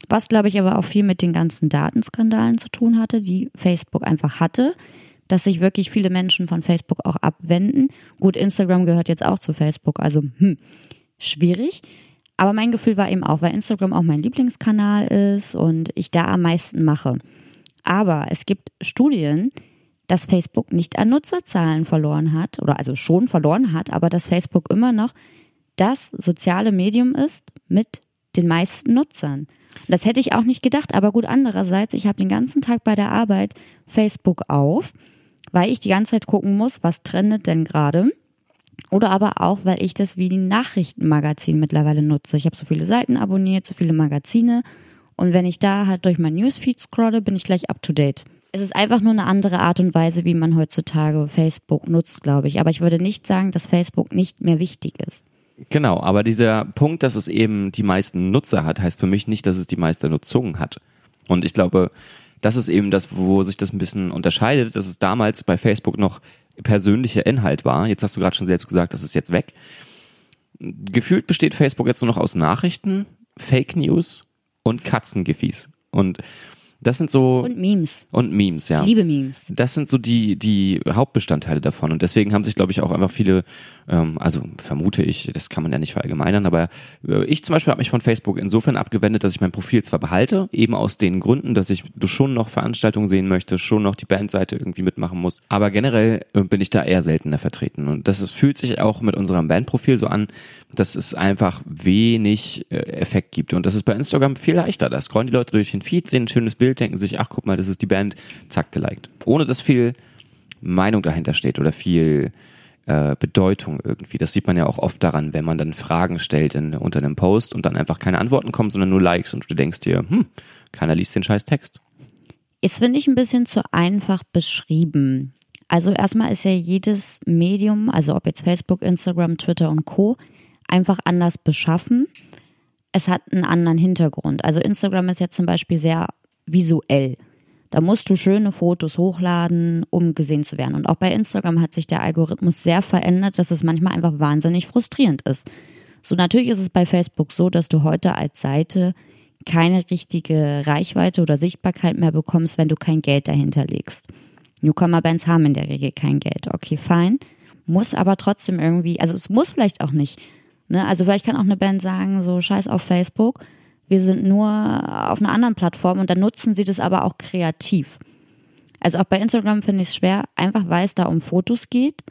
Was, glaube ich, aber auch viel mit den ganzen Datenskandalen zu tun hatte, die Facebook einfach hatte dass sich wirklich viele Menschen von Facebook auch abwenden. Gut, Instagram gehört jetzt auch zu Facebook, also hm, schwierig. Aber mein Gefühl war eben auch, weil Instagram auch mein Lieblingskanal ist und ich da am meisten mache. Aber es gibt Studien, dass Facebook nicht an Nutzerzahlen verloren hat, oder also schon verloren hat, aber dass Facebook immer noch das soziale Medium ist mit den meisten Nutzern. Das hätte ich auch nicht gedacht, aber gut, andererseits, ich habe den ganzen Tag bei der Arbeit Facebook auf weil ich die ganze Zeit gucken muss, was trendet denn gerade. Oder aber auch, weil ich das wie ein Nachrichtenmagazin mittlerweile nutze. Ich habe so viele Seiten abonniert, so viele Magazine. Und wenn ich da halt durch mein Newsfeed scrolle, bin ich gleich up to date. Es ist einfach nur eine andere Art und Weise, wie man heutzutage Facebook nutzt, glaube ich. Aber ich würde nicht sagen, dass Facebook nicht mehr wichtig ist. Genau, aber dieser Punkt, dass es eben die meisten Nutzer hat, heißt für mich nicht, dass es die meiste Nutzung hat. Und ich glaube, das ist eben das, wo sich das ein bisschen unterscheidet, dass es damals bei Facebook noch persönlicher Inhalt war. Jetzt hast du gerade schon selbst gesagt, das ist jetzt weg. Gefühlt besteht Facebook jetzt nur noch aus Nachrichten, Fake News und Katzengefies. Und das sind so. Und Memes. Und Memes, ja. Ich liebe Memes. Das sind so die, die Hauptbestandteile davon. Und deswegen haben sich, glaube ich, auch einfach viele, ähm, also vermute ich, das kann man ja nicht verallgemeinern, aber äh, ich zum Beispiel habe mich von Facebook insofern abgewendet, dass ich mein Profil zwar behalte, eben aus den Gründen, dass ich schon noch Veranstaltungen sehen möchte, schon noch die Bandseite irgendwie mitmachen muss. Aber generell äh, bin ich da eher seltener vertreten. Und das ist, fühlt sich auch mit unserem Bandprofil so an, dass es einfach wenig äh, Effekt gibt. Und das ist bei Instagram viel leichter. Da scrollen die Leute durch den Feed, sehen ein schönes Bild, denken sich, ach guck mal, das ist die Band, zack, geliked. Ohne dass viel Meinung dahinter steht oder viel äh, Bedeutung irgendwie. Das sieht man ja auch oft daran, wenn man dann Fragen stellt in, unter einem Post und dann einfach keine Antworten kommen, sondern nur Likes und du denkst dir, hm, keiner liest den scheiß Text. Jetzt finde ich ein bisschen zu einfach beschrieben. Also erstmal ist ja jedes Medium, also ob jetzt Facebook, Instagram, Twitter und Co, einfach anders beschaffen. Es hat einen anderen Hintergrund. Also Instagram ist jetzt zum Beispiel sehr visuell. Da musst du schöne Fotos hochladen, um gesehen zu werden. Und auch bei Instagram hat sich der Algorithmus sehr verändert, dass es manchmal einfach wahnsinnig frustrierend ist. So natürlich ist es bei Facebook so, dass du heute als Seite keine richtige Reichweite oder Sichtbarkeit mehr bekommst, wenn du kein Geld dahinter legst. Newcomer-Bands haben in der Regel kein Geld. Okay, fein. Muss aber trotzdem irgendwie, also es muss vielleicht auch nicht. Ne? Also vielleicht kann auch eine Band sagen, so scheiß auf Facebook, wir sind nur auf einer anderen Plattform und dann nutzen sie das aber auch kreativ. Also auch bei Instagram finde ich es schwer, einfach weil es da um Fotos geht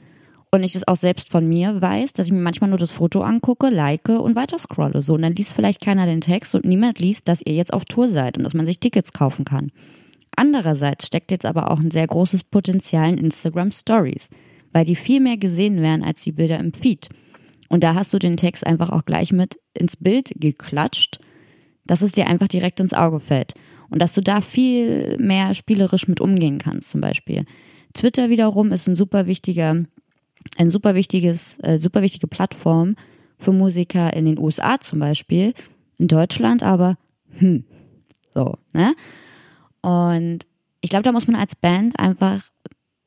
und ich es auch selbst von mir weiß, dass ich mir manchmal nur das Foto angucke, like und weiter scrolle. So, und dann liest vielleicht keiner den Text und niemand liest, dass ihr jetzt auf Tour seid und dass man sich Tickets kaufen kann. Andererseits steckt jetzt aber auch ein sehr großes Potenzial in Instagram Stories, weil die viel mehr gesehen werden als die Bilder im Feed. Und da hast du den Text einfach auch gleich mit ins Bild geklatscht. Dass es dir einfach direkt ins Auge fällt und dass du da viel mehr spielerisch mit umgehen kannst, zum Beispiel. Twitter wiederum ist ein super wichtiger, ein super wichtiges, äh, super wichtige Plattform für Musiker in den USA zum Beispiel, in Deutschland aber, hm, so, ne? Und ich glaube, da muss man als Band einfach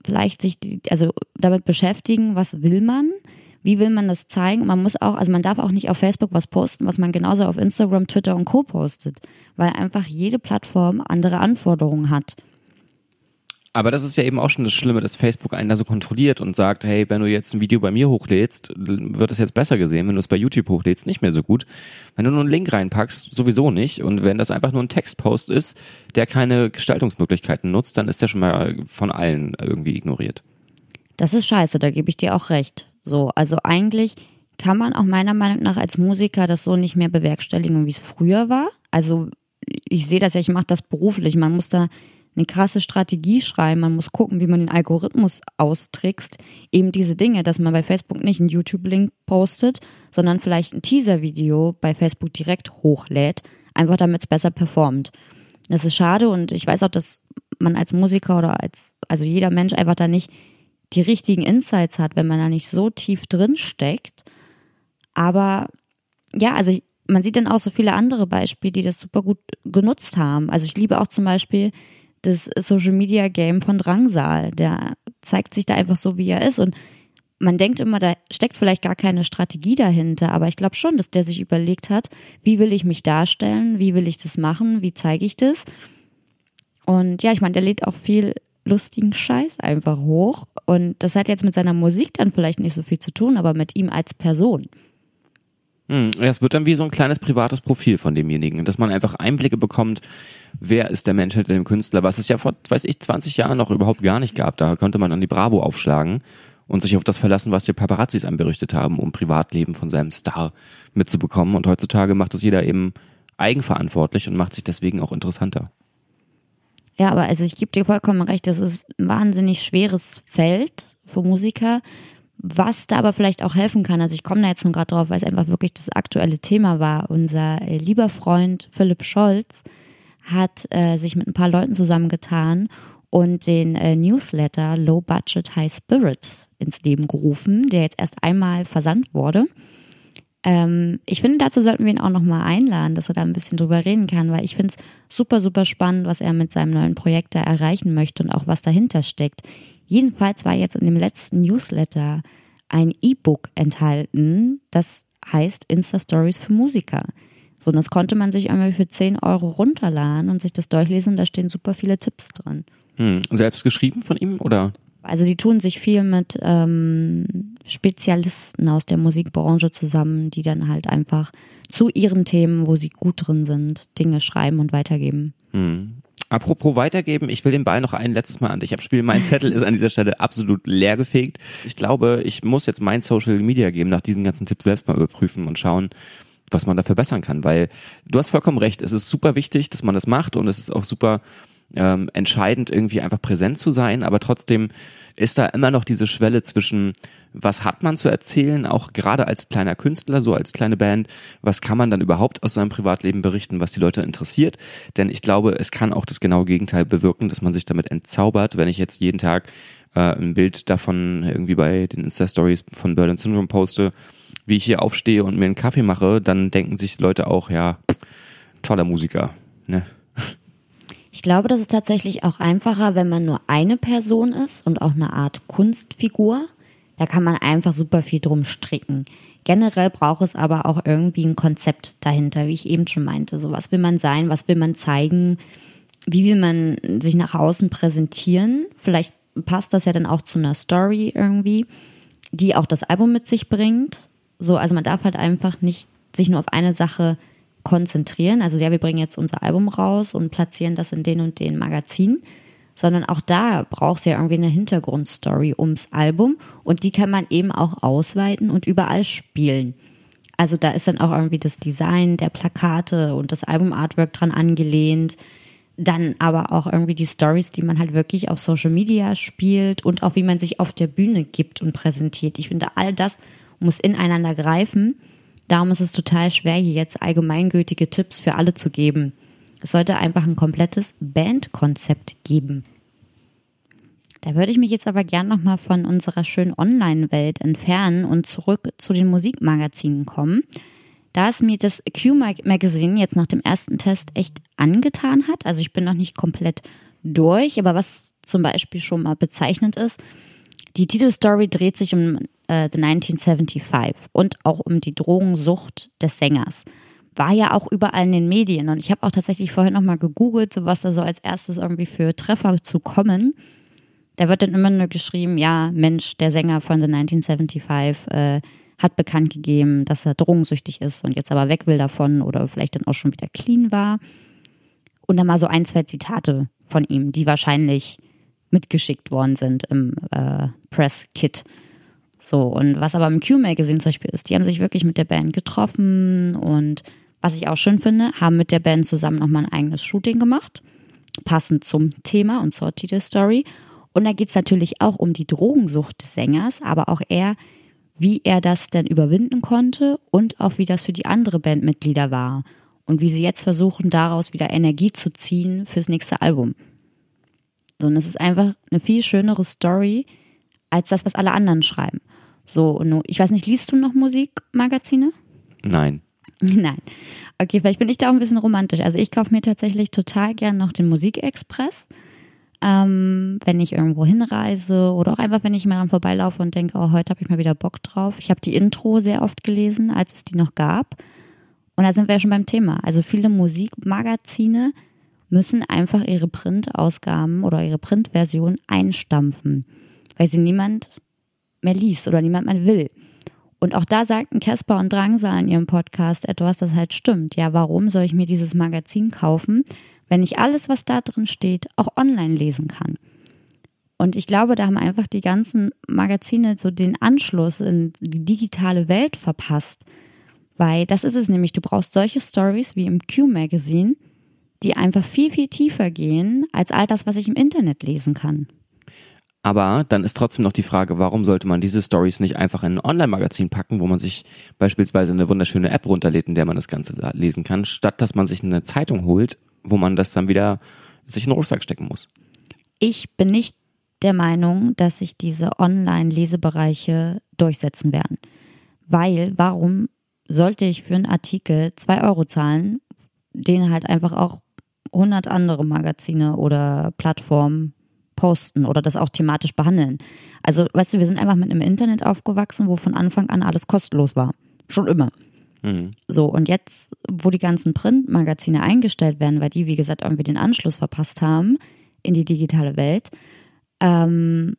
vielleicht sich, die, also damit beschäftigen, was will man, wie will man das zeigen? Man muss auch, also man darf auch nicht auf Facebook was posten, was man genauso auf Instagram, Twitter und Co. postet, weil einfach jede Plattform andere Anforderungen hat. Aber das ist ja eben auch schon das Schlimme, dass Facebook einen da so kontrolliert und sagt, hey, wenn du jetzt ein Video bei mir hochlädst, wird es jetzt besser gesehen. Wenn du es bei YouTube hochlädst, nicht mehr so gut. Wenn du nur einen Link reinpackst, sowieso nicht. Und wenn das einfach nur ein Textpost ist, der keine Gestaltungsmöglichkeiten nutzt, dann ist der schon mal von allen irgendwie ignoriert. Das ist scheiße, da gebe ich dir auch recht. So, also eigentlich kann man auch meiner Meinung nach als Musiker das so nicht mehr bewerkstelligen, wie es früher war. Also ich sehe das ja, ich mache das beruflich. Man muss da eine krasse Strategie schreiben, man muss gucken, wie man den Algorithmus austrickst. Eben diese Dinge, dass man bei Facebook nicht einen YouTube-Link postet, sondern vielleicht ein Teaser-Video bei Facebook direkt hochlädt, einfach damit es besser performt. Das ist schade und ich weiß auch, dass man als Musiker oder als, also jeder Mensch einfach da nicht die richtigen Insights hat, wenn man da nicht so tief drin steckt. Aber ja, also ich, man sieht dann auch so viele andere Beispiele, die das super gut genutzt haben. Also ich liebe auch zum Beispiel das Social Media Game von Drangsal. Der zeigt sich da einfach so, wie er ist. Und man denkt immer, da steckt vielleicht gar keine Strategie dahinter, aber ich glaube schon, dass der sich überlegt hat, wie will ich mich darstellen, wie will ich das machen, wie zeige ich das. Und ja, ich meine, der lädt auch viel lustigen Scheiß einfach hoch. Und das hat jetzt mit seiner Musik dann vielleicht nicht so viel zu tun, aber mit ihm als Person. Hm, es wird dann wie so ein kleines privates Profil von demjenigen, dass man einfach Einblicke bekommt, wer ist der Mensch hinter dem Künstler, was es ja vor, weiß ich, 20 Jahren noch überhaupt gar nicht gab. Da konnte man dann die Bravo aufschlagen und sich auf das verlassen, was die Paparazzis anberichtet haben, um Privatleben von seinem Star mitzubekommen. Und heutzutage macht das jeder eben eigenverantwortlich und macht sich deswegen auch interessanter. Ja, aber also ich gebe dir vollkommen recht, das ist ein wahnsinnig schweres Feld für Musiker, was da aber vielleicht auch helfen kann, also ich komme da jetzt nun gerade drauf, weil es einfach wirklich das aktuelle Thema war. Unser äh, lieber Freund Philipp Scholz hat äh, sich mit ein paar Leuten zusammengetan und den äh, Newsletter Low Budget High Spirit ins Leben gerufen, der jetzt erst einmal versandt wurde. Ähm, ich finde, dazu sollten wir ihn auch nochmal einladen, dass er da ein bisschen drüber reden kann, weil ich finde es super, super spannend, was er mit seinem neuen Projekt da erreichen möchte und auch was dahinter steckt. Jedenfalls war jetzt in dem letzten Newsletter ein E-Book enthalten, das heißt Insta Stories für Musiker. So, und das konnte man sich einmal für 10 Euro runterladen und sich das durchlesen. Da stehen super viele Tipps drin. Hm. Selbst geschrieben von ihm oder? Also sie tun sich viel mit ähm, Spezialisten aus der Musikbranche zusammen, die dann halt einfach zu ihren Themen, wo sie gut drin sind, Dinge schreiben und weitergeben. Hm. Apropos weitergeben, ich will den Ball noch ein letztes Mal an dich abspielen. Mein Zettel ist an dieser Stelle absolut leergefegt. Ich glaube, ich muss jetzt mein Social Media geben, nach diesen ganzen Tipps selbst mal überprüfen und schauen, was man da verbessern kann. Weil du hast vollkommen recht, es ist super wichtig, dass man das macht und es ist auch super ähm, entscheidend, irgendwie einfach präsent zu sein, aber trotzdem ist da immer noch diese Schwelle zwischen, was hat man zu erzählen, auch gerade als kleiner Künstler, so als kleine Band, was kann man dann überhaupt aus seinem Privatleben berichten, was die Leute interessiert. Denn ich glaube, es kann auch das genaue Gegenteil bewirken, dass man sich damit entzaubert, wenn ich jetzt jeden Tag äh, ein Bild davon irgendwie bei den Insta-Stories von Berlin Syndrome poste, wie ich hier aufstehe und mir einen Kaffee mache, dann denken sich Leute auch, ja, toller Musiker, ne? Ich glaube, das ist tatsächlich auch einfacher, wenn man nur eine Person ist und auch eine Art Kunstfigur. Da kann man einfach super viel drum stricken. Generell braucht es aber auch irgendwie ein Konzept dahinter, wie ich eben schon meinte. So, was will man sein? Was will man zeigen? Wie will man sich nach außen präsentieren? Vielleicht passt das ja dann auch zu einer Story irgendwie, die auch das Album mit sich bringt. So, also man darf halt einfach nicht sich nur auf eine Sache konzentrieren. Also ja, wir bringen jetzt unser Album raus und platzieren das in den und den Magazinen, sondern auch da braucht es ja irgendwie eine Hintergrundstory ums Album und die kann man eben auch ausweiten und überall spielen. Also da ist dann auch irgendwie das Design der Plakate und das Album-Artwork dran angelehnt. Dann aber auch irgendwie die Stories, die man halt wirklich auf Social Media spielt und auch wie man sich auf der Bühne gibt und präsentiert. Ich finde, all das muss ineinander greifen Darum ist es total schwer, hier jetzt allgemeingültige Tipps für alle zu geben. Es sollte einfach ein komplettes Bandkonzept geben. Da würde ich mich jetzt aber gern nochmal von unserer schönen Online-Welt entfernen und zurück zu den Musikmagazinen kommen. Da es mir das Q-Magazine jetzt nach dem ersten Test echt angetan hat, also ich bin noch nicht komplett durch, aber was zum Beispiel schon mal bezeichnend ist, die Titelstory dreht sich um äh, The 1975 und auch um die Drogensucht des Sängers. War ja auch überall in den Medien und ich habe auch tatsächlich vorher nochmal gegoogelt, so was da so als erstes irgendwie für Treffer zu kommen. Da wird dann immer nur geschrieben, ja, Mensch, der Sänger von The 1975 äh, hat bekannt gegeben, dass er drogensüchtig ist und jetzt aber weg will davon oder vielleicht dann auch schon wieder clean war. Und dann mal so ein, zwei Zitate von ihm, die wahrscheinlich mitgeschickt worden sind im äh, Press-Kit. So, und was aber im Q-Magazine zum Beispiel ist, die haben sich wirklich mit der Band getroffen und was ich auch schön finde, haben mit der Band zusammen nochmal ein eigenes Shooting gemacht, passend zum Thema und zur Titelstory. Und da geht es natürlich auch um die Drogensucht des Sängers, aber auch eher, wie er das denn überwinden konnte und auch wie das für die andere Bandmitglieder war und wie sie jetzt versuchen, daraus wieder Energie zu ziehen fürs nächste Album. So, und es ist einfach eine viel schönere Story als das, was alle anderen schreiben. So, ich weiß nicht, liest du noch Musikmagazine? Nein. Nein. Okay, vielleicht bin ich da auch ein bisschen romantisch. Also ich kaufe mir tatsächlich total gern noch den Musikexpress. Ähm, wenn ich irgendwo hinreise oder auch einfach, wenn ich mal dran vorbeilaufe und denke, oh, heute habe ich mal wieder Bock drauf. Ich habe die Intro sehr oft gelesen, als es die noch gab. Und da sind wir ja schon beim Thema. Also viele Musikmagazine müssen einfach ihre Printausgaben oder ihre Printversion einstampfen, weil sie niemand mehr liest oder niemand mehr will. Und auch da sagten Casper und Drangsal in ihrem Podcast etwas, das halt stimmt. Ja, warum soll ich mir dieses Magazin kaufen, wenn ich alles, was da drin steht, auch online lesen kann? Und ich glaube, da haben einfach die ganzen Magazine so den Anschluss in die digitale Welt verpasst. Weil das ist es nämlich, du brauchst solche Stories wie im Q-Magazine, die einfach viel, viel tiefer gehen als all das, was ich im Internet lesen kann. Aber dann ist trotzdem noch die Frage, warum sollte man diese Stories nicht einfach in ein Online-Magazin packen, wo man sich beispielsweise eine wunderschöne App runterlädt, in der man das Ganze lesen kann, statt dass man sich eine Zeitung holt, wo man das dann wieder sich in den Rucksack stecken muss. Ich bin nicht der Meinung, dass sich diese Online-Lesebereiche durchsetzen werden. Weil, warum sollte ich für einen Artikel zwei Euro zahlen, den halt einfach auch 100 andere Magazine oder Plattformen posten oder das auch thematisch behandeln. Also, weißt du, wir sind einfach mit einem Internet aufgewachsen, wo von Anfang an alles kostenlos war. Schon immer. Mhm. So, und jetzt, wo die ganzen Printmagazine eingestellt werden, weil die, wie gesagt, irgendwie den Anschluss verpasst haben in die digitale Welt, ähm,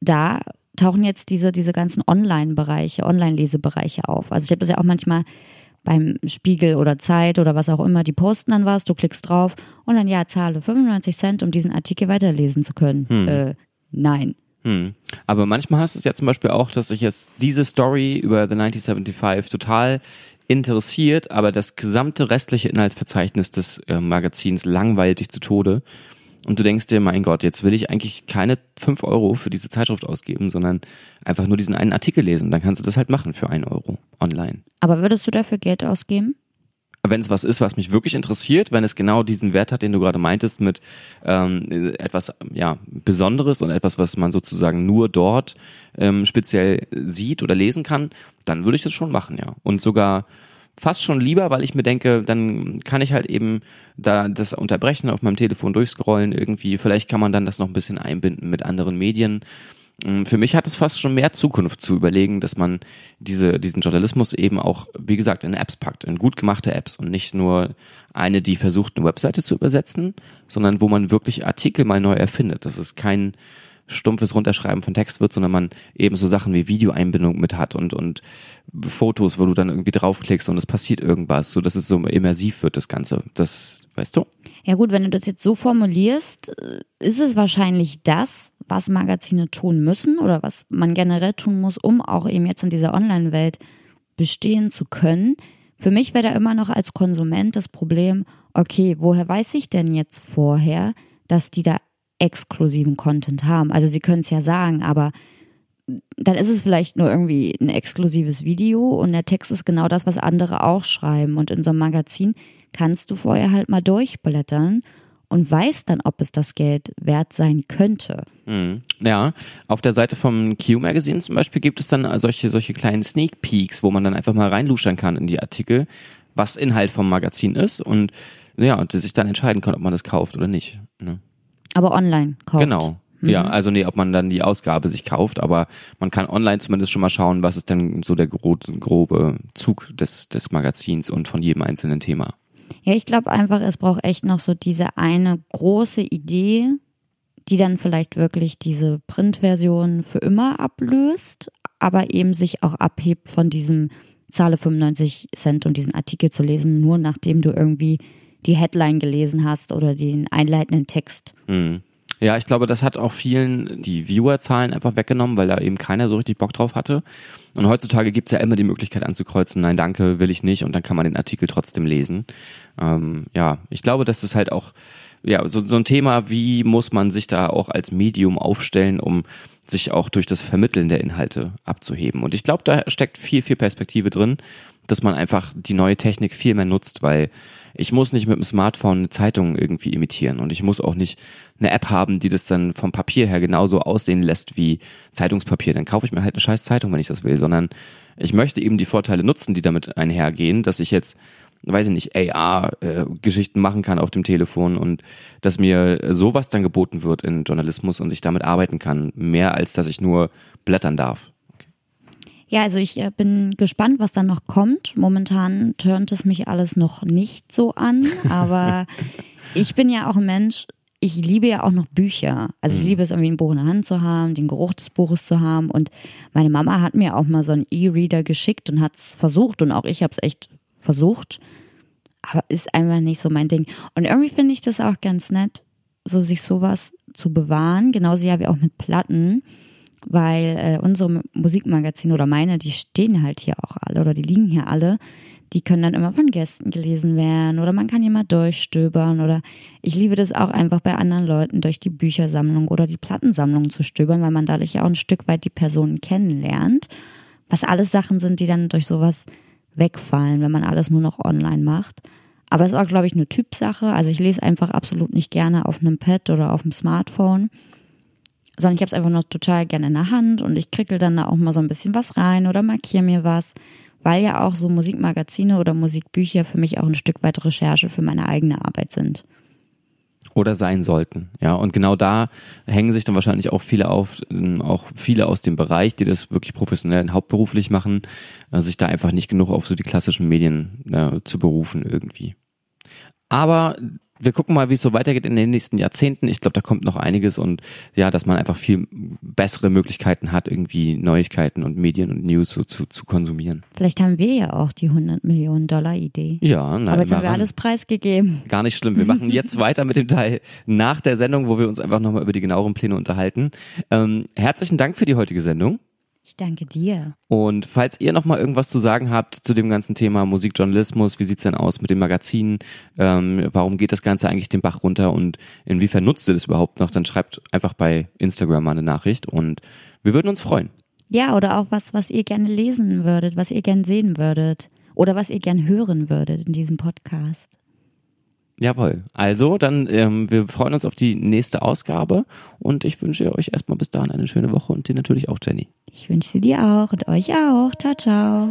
da tauchen jetzt diese, diese ganzen Online-Bereiche, Online-Lesebereiche auf. Also ich habe das ja auch manchmal beim Spiegel oder Zeit oder was auch immer, die posten dann was, du klickst drauf und dann ja, zahle 95 Cent, um diesen Artikel weiterlesen zu können. Hm. Äh, nein. Hm. Aber manchmal hast du es ja zum Beispiel auch, dass sich jetzt diese Story über The 1975 total interessiert, aber das gesamte restliche Inhaltsverzeichnis des äh, Magazins langweilt dich zu Tode. Und du denkst dir, mein Gott, jetzt will ich eigentlich keine fünf Euro für diese Zeitschrift ausgeben, sondern einfach nur diesen einen Artikel lesen. Dann kannst du das halt machen für einen Euro online. Aber würdest du dafür Geld ausgeben? Wenn es was ist, was mich wirklich interessiert, wenn es genau diesen Wert hat, den du gerade meintest, mit ähm, etwas ja Besonderes und etwas, was man sozusagen nur dort ähm, speziell sieht oder lesen kann, dann würde ich das schon machen, ja. Und sogar fast schon lieber, weil ich mir denke, dann kann ich halt eben da das unterbrechen, auf meinem Telefon durchscrollen irgendwie. Vielleicht kann man dann das noch ein bisschen einbinden mit anderen Medien. Mm, für mich hat es fast schon mehr Zukunft zu überlegen, dass man diese, diesen Journalismus eben auch, wie gesagt, in Apps packt, in gut gemachte Apps und nicht nur eine, die versucht, eine Webseite zu übersetzen, sondern wo man wirklich Artikel mal neu erfindet. Das ist kein, stumpfes Runterschreiben von Text wird, sondern man eben so Sachen wie Videoeinbindung mit hat und, und Fotos, wo du dann irgendwie draufklickst und es passiert irgendwas, so dass es so immersiv wird, das Ganze. Das, weißt du? Ja gut, wenn du das jetzt so formulierst, äh, ist es wahrscheinlich das, was Magazine tun müssen oder was man generell tun muss, um auch eben jetzt in dieser Online-Welt bestehen zu können. Für mich wäre da immer noch als Konsument das Problem, okay, woher weiß ich denn jetzt vorher, dass die da exklusiven Content haben. Also sie können es ja sagen, aber dann ist es vielleicht nur irgendwie ein exklusives Video und der Text ist genau das, was andere auch schreiben. Und in so einem Magazin kannst du vorher halt mal durchblättern und weißt dann, ob es das Geld wert sein könnte. Mhm. Ja, auf der Seite vom Q Magazine zum Beispiel gibt es dann solche, solche kleinen Sneak Peeks, wo man dann einfach mal reinluschern kann in die Artikel, was Inhalt vom Magazin ist und ja, und sich dann entscheiden kann, ob man das kauft oder nicht. Ne? Aber online kauft. Genau. Mhm. Ja, also nee, ob man dann die Ausgabe sich kauft, aber man kann online zumindest schon mal schauen, was ist denn so der grobe Zug des, des Magazins und von jedem einzelnen Thema. Ja, ich glaube einfach, es braucht echt noch so diese eine große Idee, die dann vielleicht wirklich diese Printversion für immer ablöst, aber eben sich auch abhebt von diesem Zahle 95 Cent und diesen Artikel zu lesen, nur nachdem du irgendwie die Headline gelesen hast oder den einleitenden Text. Mhm. Ja, ich glaube, das hat auch vielen die Viewerzahlen einfach weggenommen, weil da eben keiner so richtig Bock drauf hatte. Und heutzutage gibt's ja immer die Möglichkeit anzukreuzen, nein, danke, will ich nicht, und dann kann man den Artikel trotzdem lesen. Ähm, ja, ich glaube, das halt auch, ja, so, so ein Thema, wie muss man sich da auch als Medium aufstellen, um sich auch durch das Vermitteln der Inhalte abzuheben. Und ich glaube, da steckt viel, viel Perspektive drin, dass man einfach die neue Technik viel mehr nutzt, weil ich muss nicht mit dem Smartphone eine Zeitung irgendwie imitieren und ich muss auch nicht eine App haben, die das dann vom Papier her genauso aussehen lässt wie Zeitungspapier. Dann kaufe ich mir halt eine scheiß Zeitung, wenn ich das will, sondern ich möchte eben die Vorteile nutzen, die damit einhergehen, dass ich jetzt weiß ich nicht, AR-Geschichten machen kann auf dem Telefon und dass mir sowas dann geboten wird in Journalismus und ich damit arbeiten kann, mehr als dass ich nur blättern darf. Ja, also ich äh, bin gespannt, was dann noch kommt. Momentan turnt es mich alles noch nicht so an, aber ich bin ja auch ein Mensch, ich liebe ja auch noch Bücher. Also ich mhm. liebe es irgendwie ein Buch in der Hand zu haben, den Geruch des Buches zu haben. Und meine Mama hat mir auch mal so einen E-Reader geschickt und hat es versucht und auch ich habe es echt versucht. Aber ist einfach nicht so mein Ding. Und irgendwie finde ich das auch ganz nett, so sich sowas zu bewahren. Genauso ja wie auch mit Platten weil äh, unsere Musikmagazine oder meine, die stehen halt hier auch alle oder die liegen hier alle. Die können dann immer von Gästen gelesen werden oder man kann hier mal durchstöbern oder ich liebe das auch einfach bei anderen Leuten durch die Büchersammlung oder die Plattensammlung zu stöbern, weil man dadurch ja auch ein Stück weit die Personen kennenlernt. Was alles Sachen sind, die dann durch sowas wegfallen, wenn man alles nur noch online macht. Aber es ist auch, glaube ich, eine Typsache. Also ich lese einfach absolut nicht gerne auf einem Pad oder auf dem Smartphone sondern ich habe es einfach noch total gerne in der Hand und ich krickel dann da auch mal so ein bisschen was rein oder markiere mir was, weil ja auch so Musikmagazine oder Musikbücher für mich auch ein Stück weit Recherche für meine eigene Arbeit sind. Oder sein sollten, ja. Und genau da hängen sich dann wahrscheinlich auch viele auf, auch viele aus dem Bereich, die das wirklich professionell und hauptberuflich machen, äh, sich da einfach nicht genug auf so die klassischen Medien äh, zu berufen irgendwie. Aber wir gucken mal, wie es so weitergeht in den nächsten Jahrzehnten. Ich glaube, da kommt noch einiges und ja, dass man einfach viel bessere Möglichkeiten hat, irgendwie Neuigkeiten und Medien und News so zu, zu konsumieren. Vielleicht haben wir ja auch die 100 Millionen Dollar Idee. Ja, nein, aber jetzt haben wir alles preisgegeben. Gar nicht schlimm. Wir machen jetzt weiter mit dem Teil nach der Sendung, wo wir uns einfach nochmal über die genaueren Pläne unterhalten. Ähm, herzlichen Dank für die heutige Sendung. Ich danke dir. Und falls ihr noch mal irgendwas zu sagen habt zu dem ganzen Thema Musikjournalismus, wie sieht's denn aus mit den Magazinen? Ähm, warum geht das Ganze eigentlich den Bach runter und inwiefern nutzt ihr das überhaupt noch? Dann schreibt einfach bei Instagram mal eine Nachricht und wir würden uns freuen. Ja, oder auch was, was ihr gerne lesen würdet, was ihr gerne sehen würdet oder was ihr gerne hören würdet in diesem Podcast. Jawohl. Also, dann, ähm, wir freuen uns auf die nächste Ausgabe und ich wünsche euch erstmal bis dahin eine schöne Woche und dir natürlich auch, Jenny. Ich wünsche sie dir auch und euch auch. Ciao, ciao.